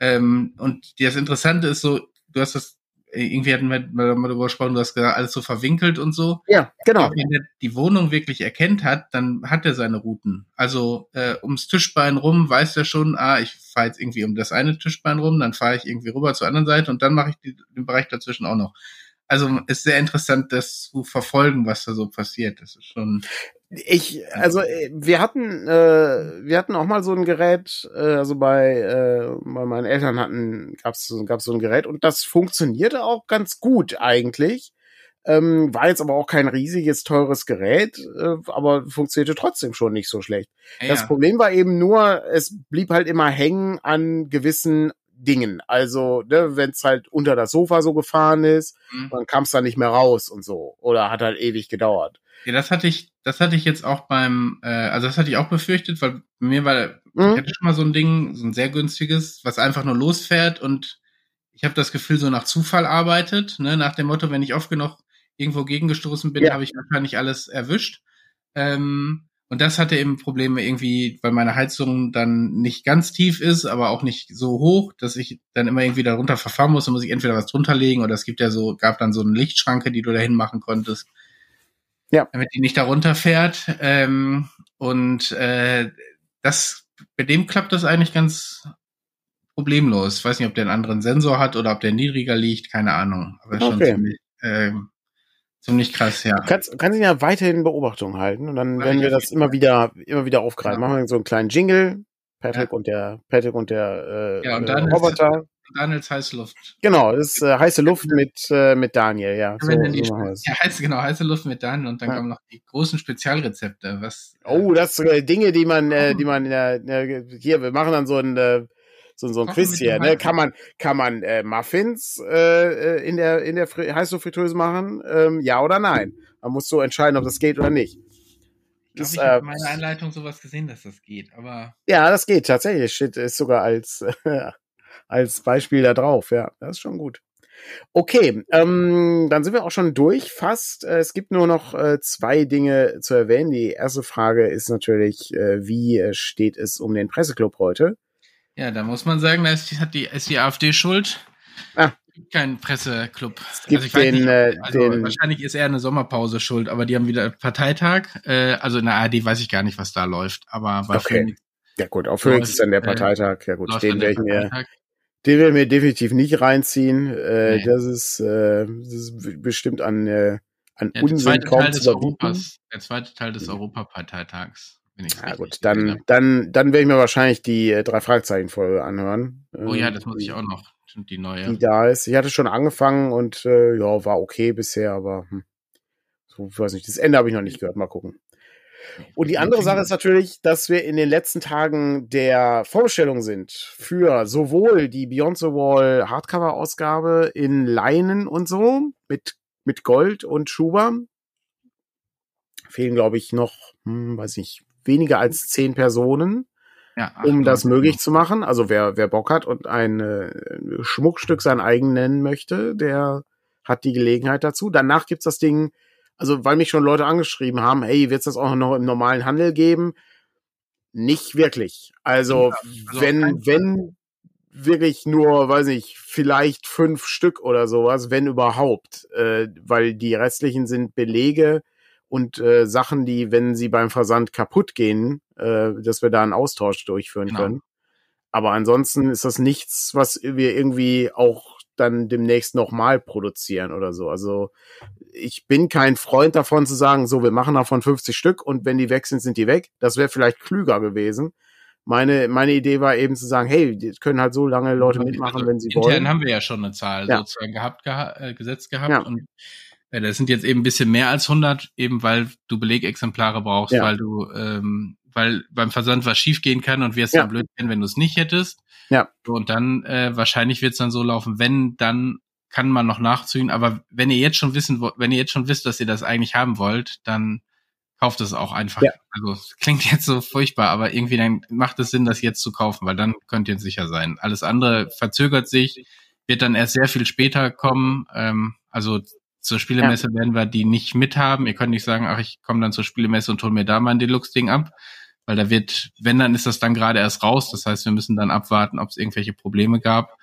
Ähm, und das Interessante ist so, du hast das irgendwie hatten wir mal darüber gesprochen, du hast gesagt, alles so verwinkelt und so. Ja, genau. wenn er die Wohnung wirklich erkennt hat, dann hat er seine Routen. Also äh, ums Tischbein rum weiß er schon, ah, ich fahre jetzt irgendwie um das eine Tischbein rum, dann fahre ich irgendwie rüber zur anderen Seite und dann mache ich die, den Bereich dazwischen auch noch also ist sehr interessant, das zu verfolgen, was da so passiert. Das ist schon. Ich, also äh, wir hatten, äh, wir hatten auch mal so ein Gerät, äh, also bei, äh, bei meinen Eltern hatten, gab's, gab's so ein Gerät und das funktionierte auch ganz gut eigentlich. Ähm, war jetzt aber auch kein riesiges, teures Gerät, äh, aber funktionierte trotzdem schon nicht so schlecht. Ja. Das Problem war eben nur, es blieb halt immer hängen an gewissen Dingen. Also, ne, wenn es halt unter das Sofa so gefahren ist, mhm. dann kam es da nicht mehr raus und so. Oder hat halt ewig gedauert. Ja, das hatte ich, das hatte ich jetzt auch beim, äh, also das hatte ich auch befürchtet, weil mir war, mhm. ich hatte schon mal so ein Ding, so ein sehr günstiges, was einfach nur losfährt und ich habe das Gefühl, so nach Zufall arbeitet, ne, nach dem Motto, wenn ich oft genug irgendwo gegengestoßen bin, ja. habe ich wahrscheinlich alles erwischt. Ähm, und das hatte eben Probleme irgendwie, weil meine Heizung dann nicht ganz tief ist, aber auch nicht so hoch, dass ich dann immer irgendwie darunter verfahren muss. Dann muss ich entweder was drunter legen oder es gibt ja so, gab dann so eine Lichtschranke, die du dahin machen konntest. Ja. Damit die nicht darunter fährt. Ähm, und äh, das, bei dem klappt das eigentlich ganz problemlos. Ich weiß nicht, ob der einen anderen Sensor hat oder ob der niedriger liegt, keine Ahnung. Aber okay. schon ziemlich, ähm, Ziemlich krass, ja. Du kannst, kannst ihn ja weiterhin Beobachtung halten und dann werden wir das immer wieder, immer wieder aufgreifen. Ja. Machen wir so einen kleinen Jingle. Patrick ja. und der, Patrick und der äh, ja, und Daniels, Roboter. Daniels heiße Luft. Genau, das ist äh, heiße Luft mit, äh, mit Daniel, ja. So, so ja, heiße, genau, heiße Luft mit Daniel und dann ja. kommen noch die großen Spezialrezepte. Was, äh, oh, das sind äh, Dinge, die man, äh, die man, äh, hier, wir machen dann so ein, äh, so, so ein Quiz hier, ne? Kann man, kann man äh, Muffins äh, äh in der, in der Heißluftfritteuse machen? Ähm, ja oder nein? Man muss so entscheiden, ob das geht oder nicht. Ich glaube, ich äh, habe meine Einleitung sowas gesehen, dass das geht, aber. Ja, das geht tatsächlich. Shit ist sogar als, äh, als Beispiel da drauf, ja. Das ist schon gut. Okay, ähm, dann sind wir auch schon durch fast. Äh, es gibt nur noch äh, zwei Dinge zu erwähnen. Die erste Frage ist natürlich, äh, wie äh, steht es um den Presseclub heute? Ja, da muss man sagen, da ist, hat die, ist die AfD schuld. Ah. Kein Presseclub. Es gibt also den, nicht, äh, also den, wahrscheinlich ist eher eine Sommerpause schuld, aber die haben wieder Parteitag. Äh, also in der ARD weiß ich gar nicht, was da läuft. Aber bei okay. Ja gut, auf Phoenix ist dann der Parteitag. Ja gut, den werde ich mir, den werde ich mir definitiv nicht reinziehen. Äh, nee. das, ist, äh, das ist bestimmt an, äh, an ja, Unsinn kaum zu Europas, Der zweite Teil des Europaparteitags. Wenn ja gut, dann, dann, dann werde ich mir wahrscheinlich die äh, drei Fragezeichen-Folge anhören. Oh ja, ähm, das muss ich auch noch. Die neue. Die da ist. Ich hatte schon angefangen und äh, ja, war okay bisher, aber hm, so, ich weiß nicht, das Ende habe ich noch nicht gehört. Mal gucken. Und die andere Sache ist natürlich, dass wir in den letzten Tagen der Vorbestellung sind für sowohl die Beyond the Wall Hardcover-Ausgabe in Leinen und so mit, mit Gold und Schuber. Fehlen, glaube ich, noch, hm, weiß nicht, weniger als zehn Personen, ja, um das möglich zu machen. Also wer, wer Bock hat und ein äh, Schmuckstück sein eigen nennen möchte, der hat die Gelegenheit dazu. Danach gibt's das Ding, also weil mich schon Leute angeschrieben haben, hey, wird's das auch noch im normalen Handel geben? Nicht wirklich. Also, ja, also wenn, wenn wirklich nur, weiß ich, vielleicht fünf Stück oder sowas, wenn überhaupt, äh, weil die restlichen sind Belege, und äh, Sachen, die, wenn sie beim Versand kaputt gehen, äh, dass wir da einen Austausch durchführen genau. können. Aber ansonsten ist das nichts, was wir irgendwie auch dann demnächst nochmal produzieren oder so. Also ich bin kein Freund davon zu sagen, so, wir machen davon 50 Stück und wenn die weg sind, sind die weg. Das wäre vielleicht klüger gewesen. Meine, meine Idee war eben zu sagen, hey, die können halt so lange Leute mitmachen, Also wenn sie intern wollen. haben wir ja schon eine Zahl Ja. sozusagen gehabt, geha äh, gesetzt gehabt Ja. und äh, das sind jetzt eben ein bisschen mehr als 100, eben weil du Belegexemplare brauchst, Ja. weil du, ähm, weil beim Versand was schiefgehen kann und wir es Ja. dann blöd finden, wenn du es nicht hättest. Ja. Und dann äh, wahrscheinlich wird es dann so laufen, wenn dann kann man noch nachziehen, aber wenn ihr jetzt schon wissen, wenn ihr jetzt schon wisst, dass ihr das eigentlich haben wollt, dann kauft es auch einfach. Ja. Also es klingt jetzt so furchtbar, aber irgendwie dann macht es Sinn, das jetzt zu kaufen, weil dann könnt ihr sicher sein. Alles andere verzögert sich, wird dann erst sehr viel später kommen. Ähm, also zur Spielemesse werden wir die nicht mithaben. Ihr könnt nicht sagen, ach, ich komme dann zur Spielemesse und hol mir da mein Deluxe-Ding ab. Weil da wird, wenn, dann ist das dann gerade erst raus. Das heißt, wir müssen dann abwarten, ob es irgendwelche Probleme gab.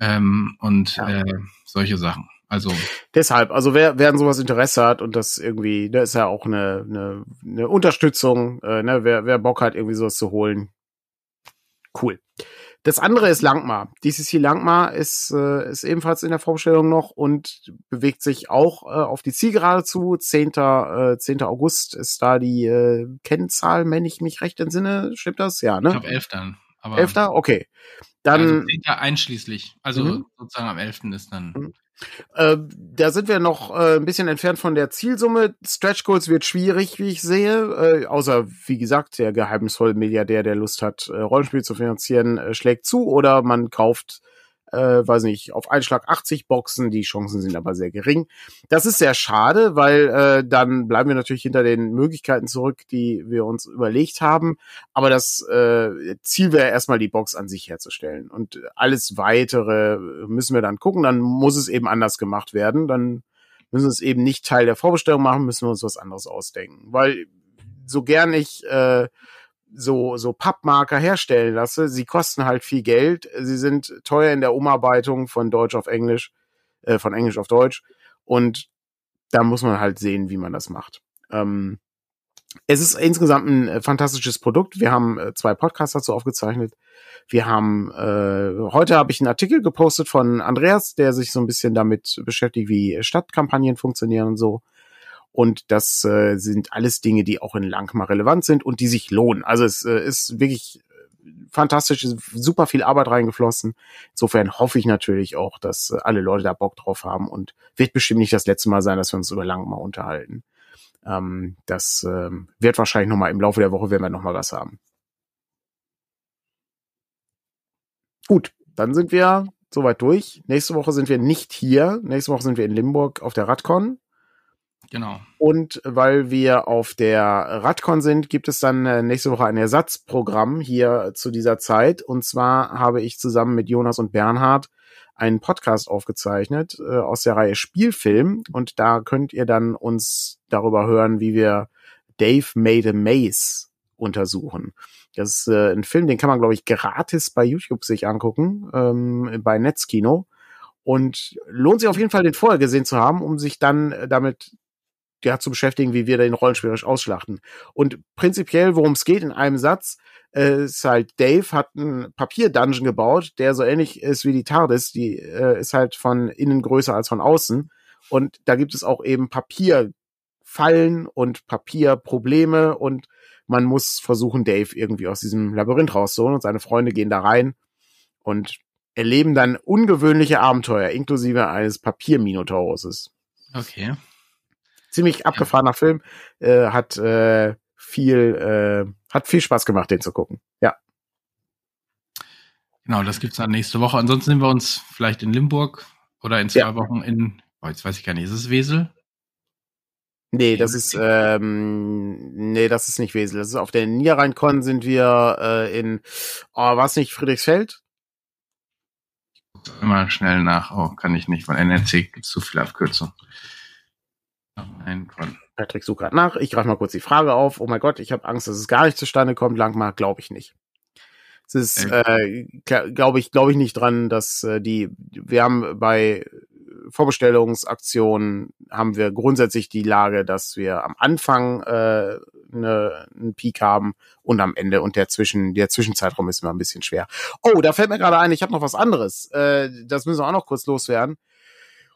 Ähm, und Ja. äh, solche Sachen. Also Deshalb, also wer, wer an sowas Interesse hat und das irgendwie, da ist ja auch eine, eine, eine Unterstützung, äh, ne, wer, wer Bock hat, irgendwie sowas zu holen. Cool. Das andere ist Langmar. DCC Langmar ist, äh, ist ebenfalls in der Vorbestellung noch und bewegt sich auch äh, auf die Zielgerade zu. 10. Äh, 10. August ist da die äh, Kennzahl, wenn ich mich recht entsinne. Stimmt das? Ja, ich ne? glaube elf dann. Aber 11. Okay. Dann, also 10. einschließlich. Also Mhm. sozusagen am 11. ist dann. Mhm. Äh, da sind wir noch äh, ein bisschen entfernt von der Zielsumme. Stretch Goals wird schwierig, wie ich sehe. Äh, außer, wie gesagt, der geheimnisvolle Milliardär, der Lust hat, äh, Rollenspiel zu finanzieren, äh, schlägt zu. Oder man kauft, äh, weiß nicht, auf einen Schlag 80 Boxen. Die Chancen sind aber sehr gering. Das ist sehr schade, weil äh, dann bleiben wir natürlich hinter den Möglichkeiten zurück, die wir uns überlegt haben. Aber das äh, Ziel wäre erstmal die Box an sich herzustellen. Und alles weitere müssen wir dann gucken. Dann muss es eben anders gemacht werden. Dann müssen wir es eben nicht Teil der Vorbestellung machen, müssen wir uns was anderes ausdenken. Weil so gern ich äh, so, so Pappmarker herstellen lasse, sie kosten halt viel Geld. Sie sind teuer in der Umarbeitung von Deutsch auf Englisch, äh, von Englisch auf Deutsch. Und da muss man halt sehen, wie man das macht. Ähm, es ist insgesamt ein äh, fantastisches Produkt. Wir haben äh, zwei Podcasts dazu aufgezeichnet. Wir haben äh, heute habe ich einen Artikel gepostet von Andreas, der sich so ein bisschen damit beschäftigt, wie Stadtkampagnen funktionieren und so. Und das äh, sind alles Dinge, die auch in Langmar relevant sind und die sich lohnen. Also es äh, ist wirklich äh, fantastisch, super viel Arbeit reingeflossen. Insofern hoffe ich natürlich auch, dass äh, alle Leute da Bock drauf haben und wird bestimmt nicht das letzte Mal sein, dass wir uns über Langmar unterhalten. Ähm, das ähm, wird wahrscheinlich noch mal im Laufe der Woche werden wir noch mal was haben. Gut, dann sind wir soweit durch. Nächste Woche sind wir nicht hier. Nächste Woche sind wir in Limburg auf der Radcon. Genau. Und weil wir auf der Radcon sind, gibt es dann äh, nächste Woche ein Ersatzprogramm hier zu dieser Zeit. Und zwar habe ich zusammen mit Jonas und Bernhard einen Podcast aufgezeichnet äh, aus der Reihe Spielfilm. Und da könnt ihr dann uns darüber hören, wie wir Dave Made a Maze untersuchen. Das ist äh, ein Film, den kann man, glaube ich, gratis bei YouTube sich angucken, ähm, bei Netzkino. Und lohnt sich auf jeden Fall, den vorher gesehen zu haben, um sich dann äh, damit ja, zu beschäftigen, wie wir den rollenspielerisch ausschlachten. Und prinzipiell, worum es geht in einem Satz, äh, ist halt, Dave hat einen Papier-Dungeon gebaut, der so ähnlich ist wie die TARDIS. Die äh, ist halt von innen größer als von außen. Und da gibt es auch eben Papierfallen und Papierprobleme und man muss versuchen, Dave irgendwie aus diesem Labyrinth rauszuholen und seine Freunde gehen da rein und erleben dann ungewöhnliche Abenteuer, inklusive eines Papierminotauruses Okay. Ziemlich abgefahrener Film. Äh, hat äh, viel, äh, hat viel Spaß gemacht, den zu gucken. Ja. Genau, das gibt's dann nächste Woche. Ansonsten sehen wir uns vielleicht in Limburg oder in zwei Ja. Wochen in, oh, jetzt weiß ich gar nicht, ist es Wesel? Nee, das ist, ähm, nee, das ist nicht Wesel. Das ist auf der Niederrhein-Con sind wir äh, in, oh, was nicht, Friedrichsfeld? Immer schnell nach. Oh, kann ich nicht, weil NRC gibt's zu viel Abkürzung. Ein Con. Patrick sucht grad nach. Ich greife mal kurz die Frage auf. Oh mein Gott, ich habe Angst, dass es gar nicht zustande kommt. Langmar glaube ich nicht. Es ist, äh, glaube ich, glaube ich nicht dran, dass äh, die, wir haben bei Vorbestellungsaktionen haben wir grundsätzlich die Lage, dass wir am Anfang äh, ne, einen Peak haben und am Ende und der Zwischen, der Zwischenzeitraum ist immer ein bisschen schwer. Oh, da fällt mir gerade ein, ich habe noch was anderes. Äh, das müssen wir auch noch kurz loswerden.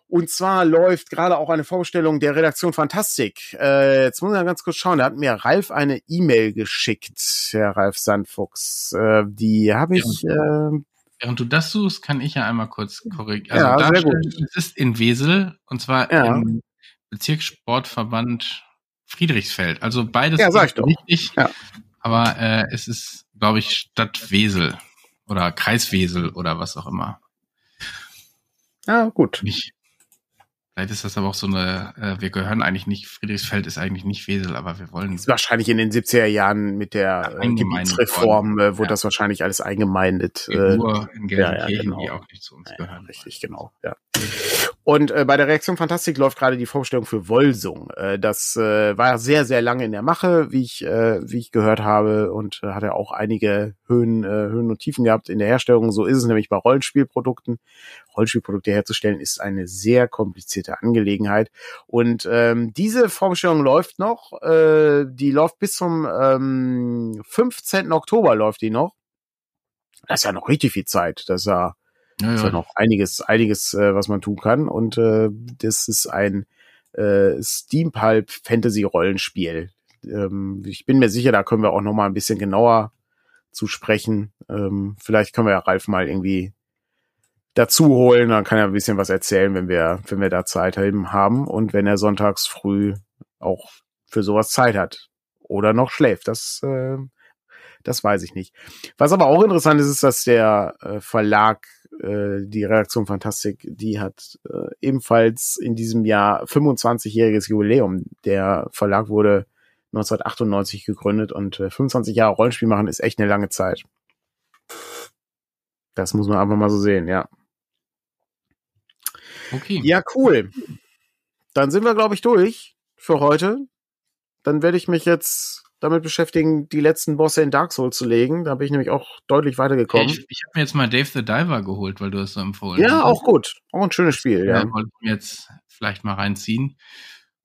Und zwar läuft gerade auch eine Vorstellung der Redaktion Fantastik. Äh, jetzt muss ich mal ganz kurz schauen. Da hat mir Ralf eine E-Mail geschickt, Herr Ralf Sandfuchs. Äh, die habe ich. Ja. Äh, Während du das suchst, kann ich ja einmal kurz korrigieren. Also ja, sehr gut. Es ist in Wesel und zwar ja. im Bezirkssportverband Friedrichsfeld. Also beides ja, sag ich doch. richtig. Ja. Aber äh, es ist, glaube ich, Stadt Wesel oder Kreis Wesel oder was auch immer. Ja, gut. Nicht, Vielleicht ist das aber auch so eine, äh, wir gehören eigentlich nicht, Friedrichsfeld ist eigentlich nicht Wesel, aber wir wollen. ist wahrscheinlich in den 70er Jahren mit der äh, Gebietsreform äh, wurde ja. das wahrscheinlich alles eingemeindet. Äh, nur in Gelsenkirchen, ja, ja, genau. die auch nicht zu uns gehören. richtig, genau, ja. Und äh, bei der Reaktion Fantastik läuft gerade die Vorstellung für Wolsung. Äh, das äh, war sehr, sehr lange in der Mache, wie ich, äh, wie ich gehört habe, und äh, hat ja auch einige Höhen, äh, Höhen und Tiefen gehabt in der Herstellung. So ist es nämlich bei Rollenspielprodukten. Rollenspielprodukte herzustellen ist eine sehr komplizierte Angelegenheit. Und ähm, diese Vorstellung läuft noch. Äh, die läuft bis zum ähm, 15. Oktober läuft die noch. Das ist ja noch richtig viel Zeit. Das ist ja ja, ist ja noch einiges, einiges, äh, was man tun kann. Und äh, das ist ein äh, Steampulp Fantasy Rollenspiel. Ähm, ich bin mir sicher, da können wir auch noch mal ein bisschen genauer zu sprechen. Ähm, vielleicht können wir ja Ralf mal irgendwie dazu holen, dann kann er ein bisschen was erzählen, wenn wir, wenn wir da Zeit haben und wenn er sonntags früh auch für sowas Zeit hat oder noch schläft. Das äh, das weiß ich nicht. Was aber auch interessant ist, ist, dass der äh, Verlag, äh, die Redaktion Fantastik, die hat äh, ebenfalls in diesem Jahr 25-jähriges Jubiläum. Der Verlag wurde 1998 gegründet und äh, 25 Jahre Rollenspiel machen ist echt eine lange Zeit. Das muss man einfach mal so sehen, ja. Okay. Ja, cool. Dann sind wir, glaube ich, durch für heute. Dann werde ich mich jetzt damit beschäftigen, die letzten Bosse in Dark Souls zu legen. Da bin ich nämlich auch deutlich weitergekommen. Ich, ich habe mir jetzt mal Dave the Diver geholt, weil du es so empfohlen hast. Ja, auch gut. Auch ein schönes Spiel, ja. ja. Wollte ich mir jetzt vielleicht mal reinziehen.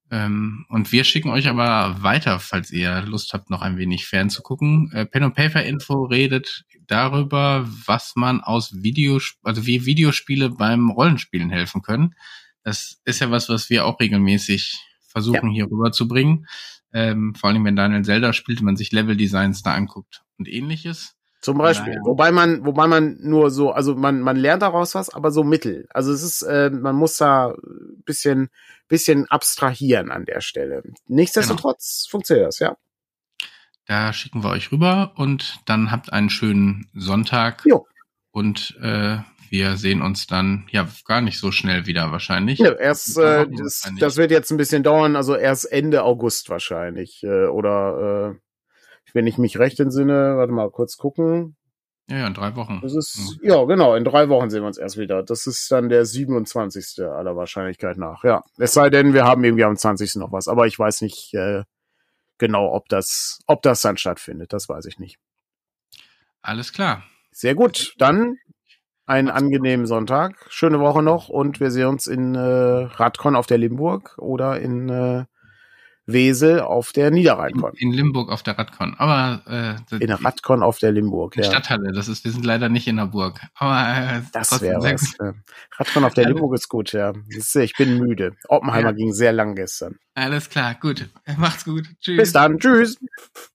Ähm, und wir schicken euch aber weiter, falls ihr Lust habt, noch ein wenig fernzugucken. Äh, Pen and Paper Info redet darüber, was man aus Videos, also wie Videospiele beim Rollenspielen helfen können. Das ist ja was, was wir auch regelmäßig versuchen ja. hier rüberzubringen. Ähm, vor allem, wenn Daniel Zelda spielt, man sich Level-Designs da anguckt und ähnliches. Zum Beispiel. Naja. Wobei man, wobei man nur so, also man, man lernt daraus was, aber so mittel. Also es ist, äh, man muss da bisschen, bisschen abstrahieren an der Stelle. Nichtsdestotrotz genau. funktioniert das, ja. Da schicken wir euch rüber und dann habt einen schönen Sonntag. Jo. Und äh, wir sehen uns dann ja gar nicht so schnell wieder wahrscheinlich. Ja, erst äh, das, das wird jetzt ein bisschen dauern, also erst Ende August wahrscheinlich äh, oder äh, wenn ich mich recht entsinne, warte mal kurz gucken. Ja, ja, in drei Wochen. Das ist, ja. ja, genau, in drei Wochen sehen wir uns erst wieder. Das ist dann der 27. aller Wahrscheinlichkeit nach, ja. Es sei denn, wir haben irgendwie am 20. noch was, aber ich weiß nicht äh, genau, ob das, ob das dann stattfindet. Das weiß ich nicht. Alles klar. Sehr gut. Dann einen angenehmen Sonntag, schöne Woche noch und wir sehen uns in äh, Radcon auf der Limburg oder in äh, Wesel auf der Niederrheinkon. In, in Limburg auf der Radcon, aber äh, in Radcon auf der Limburg. Ja. Stadthalle, das ist, wir sind leider nicht in der Burg. Aber äh, das wäre was. Ja. Radcon auf der Limburg ist gut, ja. Ist, ich bin müde. Oppenheimer ja. ging sehr lang gestern. Alles klar, gut. Macht's gut. Tschüss. Bis dann. Tschüss.